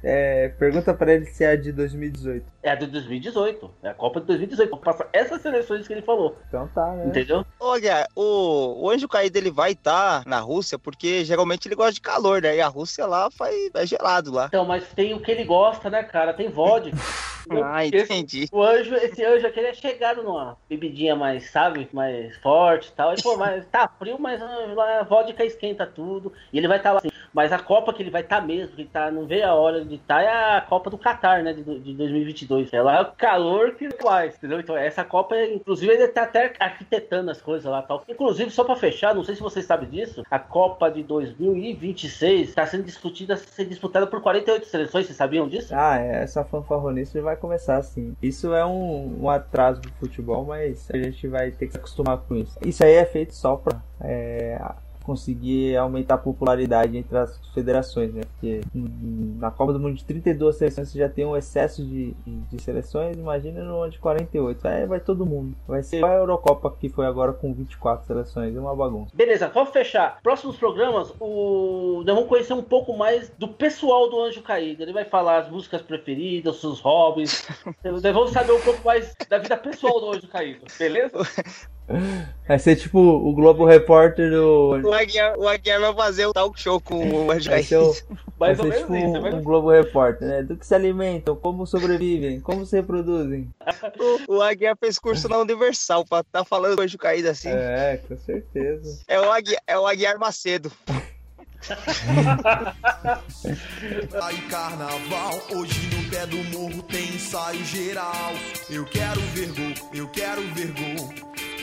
É, pergunta pra ele se é a de 2018. É a de 2018. É a Copa de 2018. Passa essas seleções que ele falou. Então tá, né? Entendeu? Olha, o, o Anjo Caído ele vai estar na Rússia porque geralmente ele gosta de calor, né? E a Rússia lá faz, é gelado lá. Então, mas tem o que ele gosta, né, cara? Tem vodka. Ah, entendi. O anjo, esse anjo aqui, ele é chegado numa bebidinha mais, sabe, mais forte e tal. E, pô, mas tá frio, mas a vodka esquenta tudo. E ele vai estar tá lá assim. Mas a Copa que ele vai estar tá mesmo, que tá, não vê a hora de estar, é a Copa do Qatar, né, de, de 2022. É lá o calor que faz, entendeu? Então, essa Copa, inclusive, ele tá até arquitetando as coisas lá tal. Inclusive, só pra fechar, não sei se vocês sabem disso, a Copa de 2026 tá sendo discutida, sendo disputada por 48 seleções, vocês sabiam disso? Ah, é, essa fanfarronice vai começar assim. Isso é um, um atraso do futebol, mas a gente vai ter que se acostumar com isso. Isso aí é feito só para é, conseguir aumentar a popularidade entre as federações, né? Porque na Copa do Mundo de 32 seleções você já tem um excesso de, de seleções, imagina no de 48. Aí vai todo mundo. Vai ser igual a Eurocopa que foi agora com 24 seleções, é uma bagunça. Beleza, vamos fechar. Próximos programas, o... nós vamos conhecer um pouco mais do pessoal do Anjo Caído. Ele vai falar as músicas preferidas, seus hobbies. nós vamos saber um pouco mais da vida pessoal do Anjo Caído, beleza? Vai ser tipo o Globo Repórter do. O Aguiar, o Aguiar vai fazer o talk show com o Anjo Vai ser, o, vai ser tipo isso, um, um Globo Repórter, né? Do que se alimentam, como sobrevivem, como se reproduzem. O, o Aguiar fez curso na Universal pra estar tá falando Anjo Caído assim. É, com certeza. É o Aguiar, é o Aguiar Macedo. Aí carnaval, hoje no pé do morro tem ensaio geral. Eu quero ver gol, eu quero ver gol.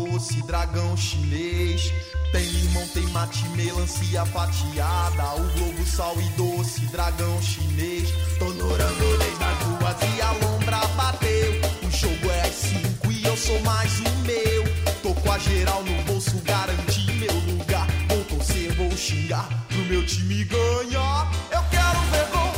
Doce, dragão chinês. Tem limão, tem mate, melancia fatiada. O globo, sal e doce, dragão chinês. Tô no rangolês nas ruas e a lombra bateu. O jogo é às cinco e eu sou mais o meu. Tô com a geral no bolso, garanti meu lugar. Vou torcer, vou xingar pro meu time ganhar. Eu quero ver gol,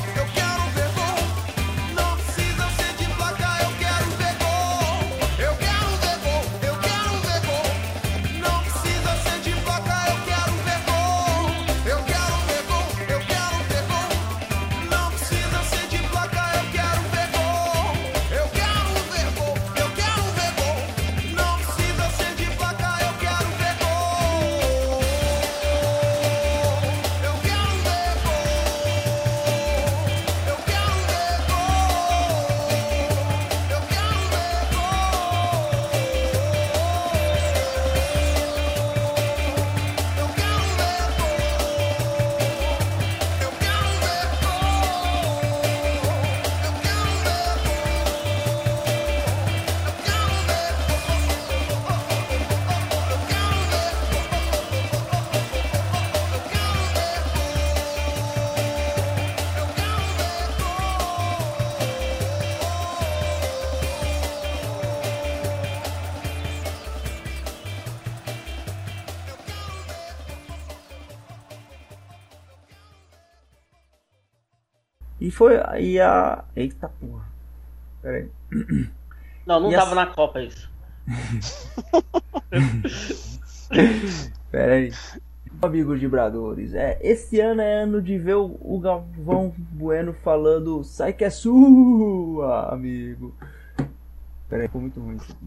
foi. E a. Eita porra. Pera aí. Não, não E tava a- na Copa isso. Pera aí. Amigos vibradores, é, esse ano é ano de ver o, o Galvão Bueno falando sai que é sua, amigo. Pera aí, ficou muito ruim isso aqui.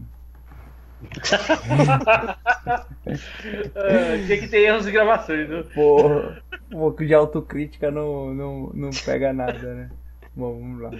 É, Tinha que ter erros de gravações, viu? Porra, um pouco de autocrítica não, não, não pega nada, né? Bom, vamos lá.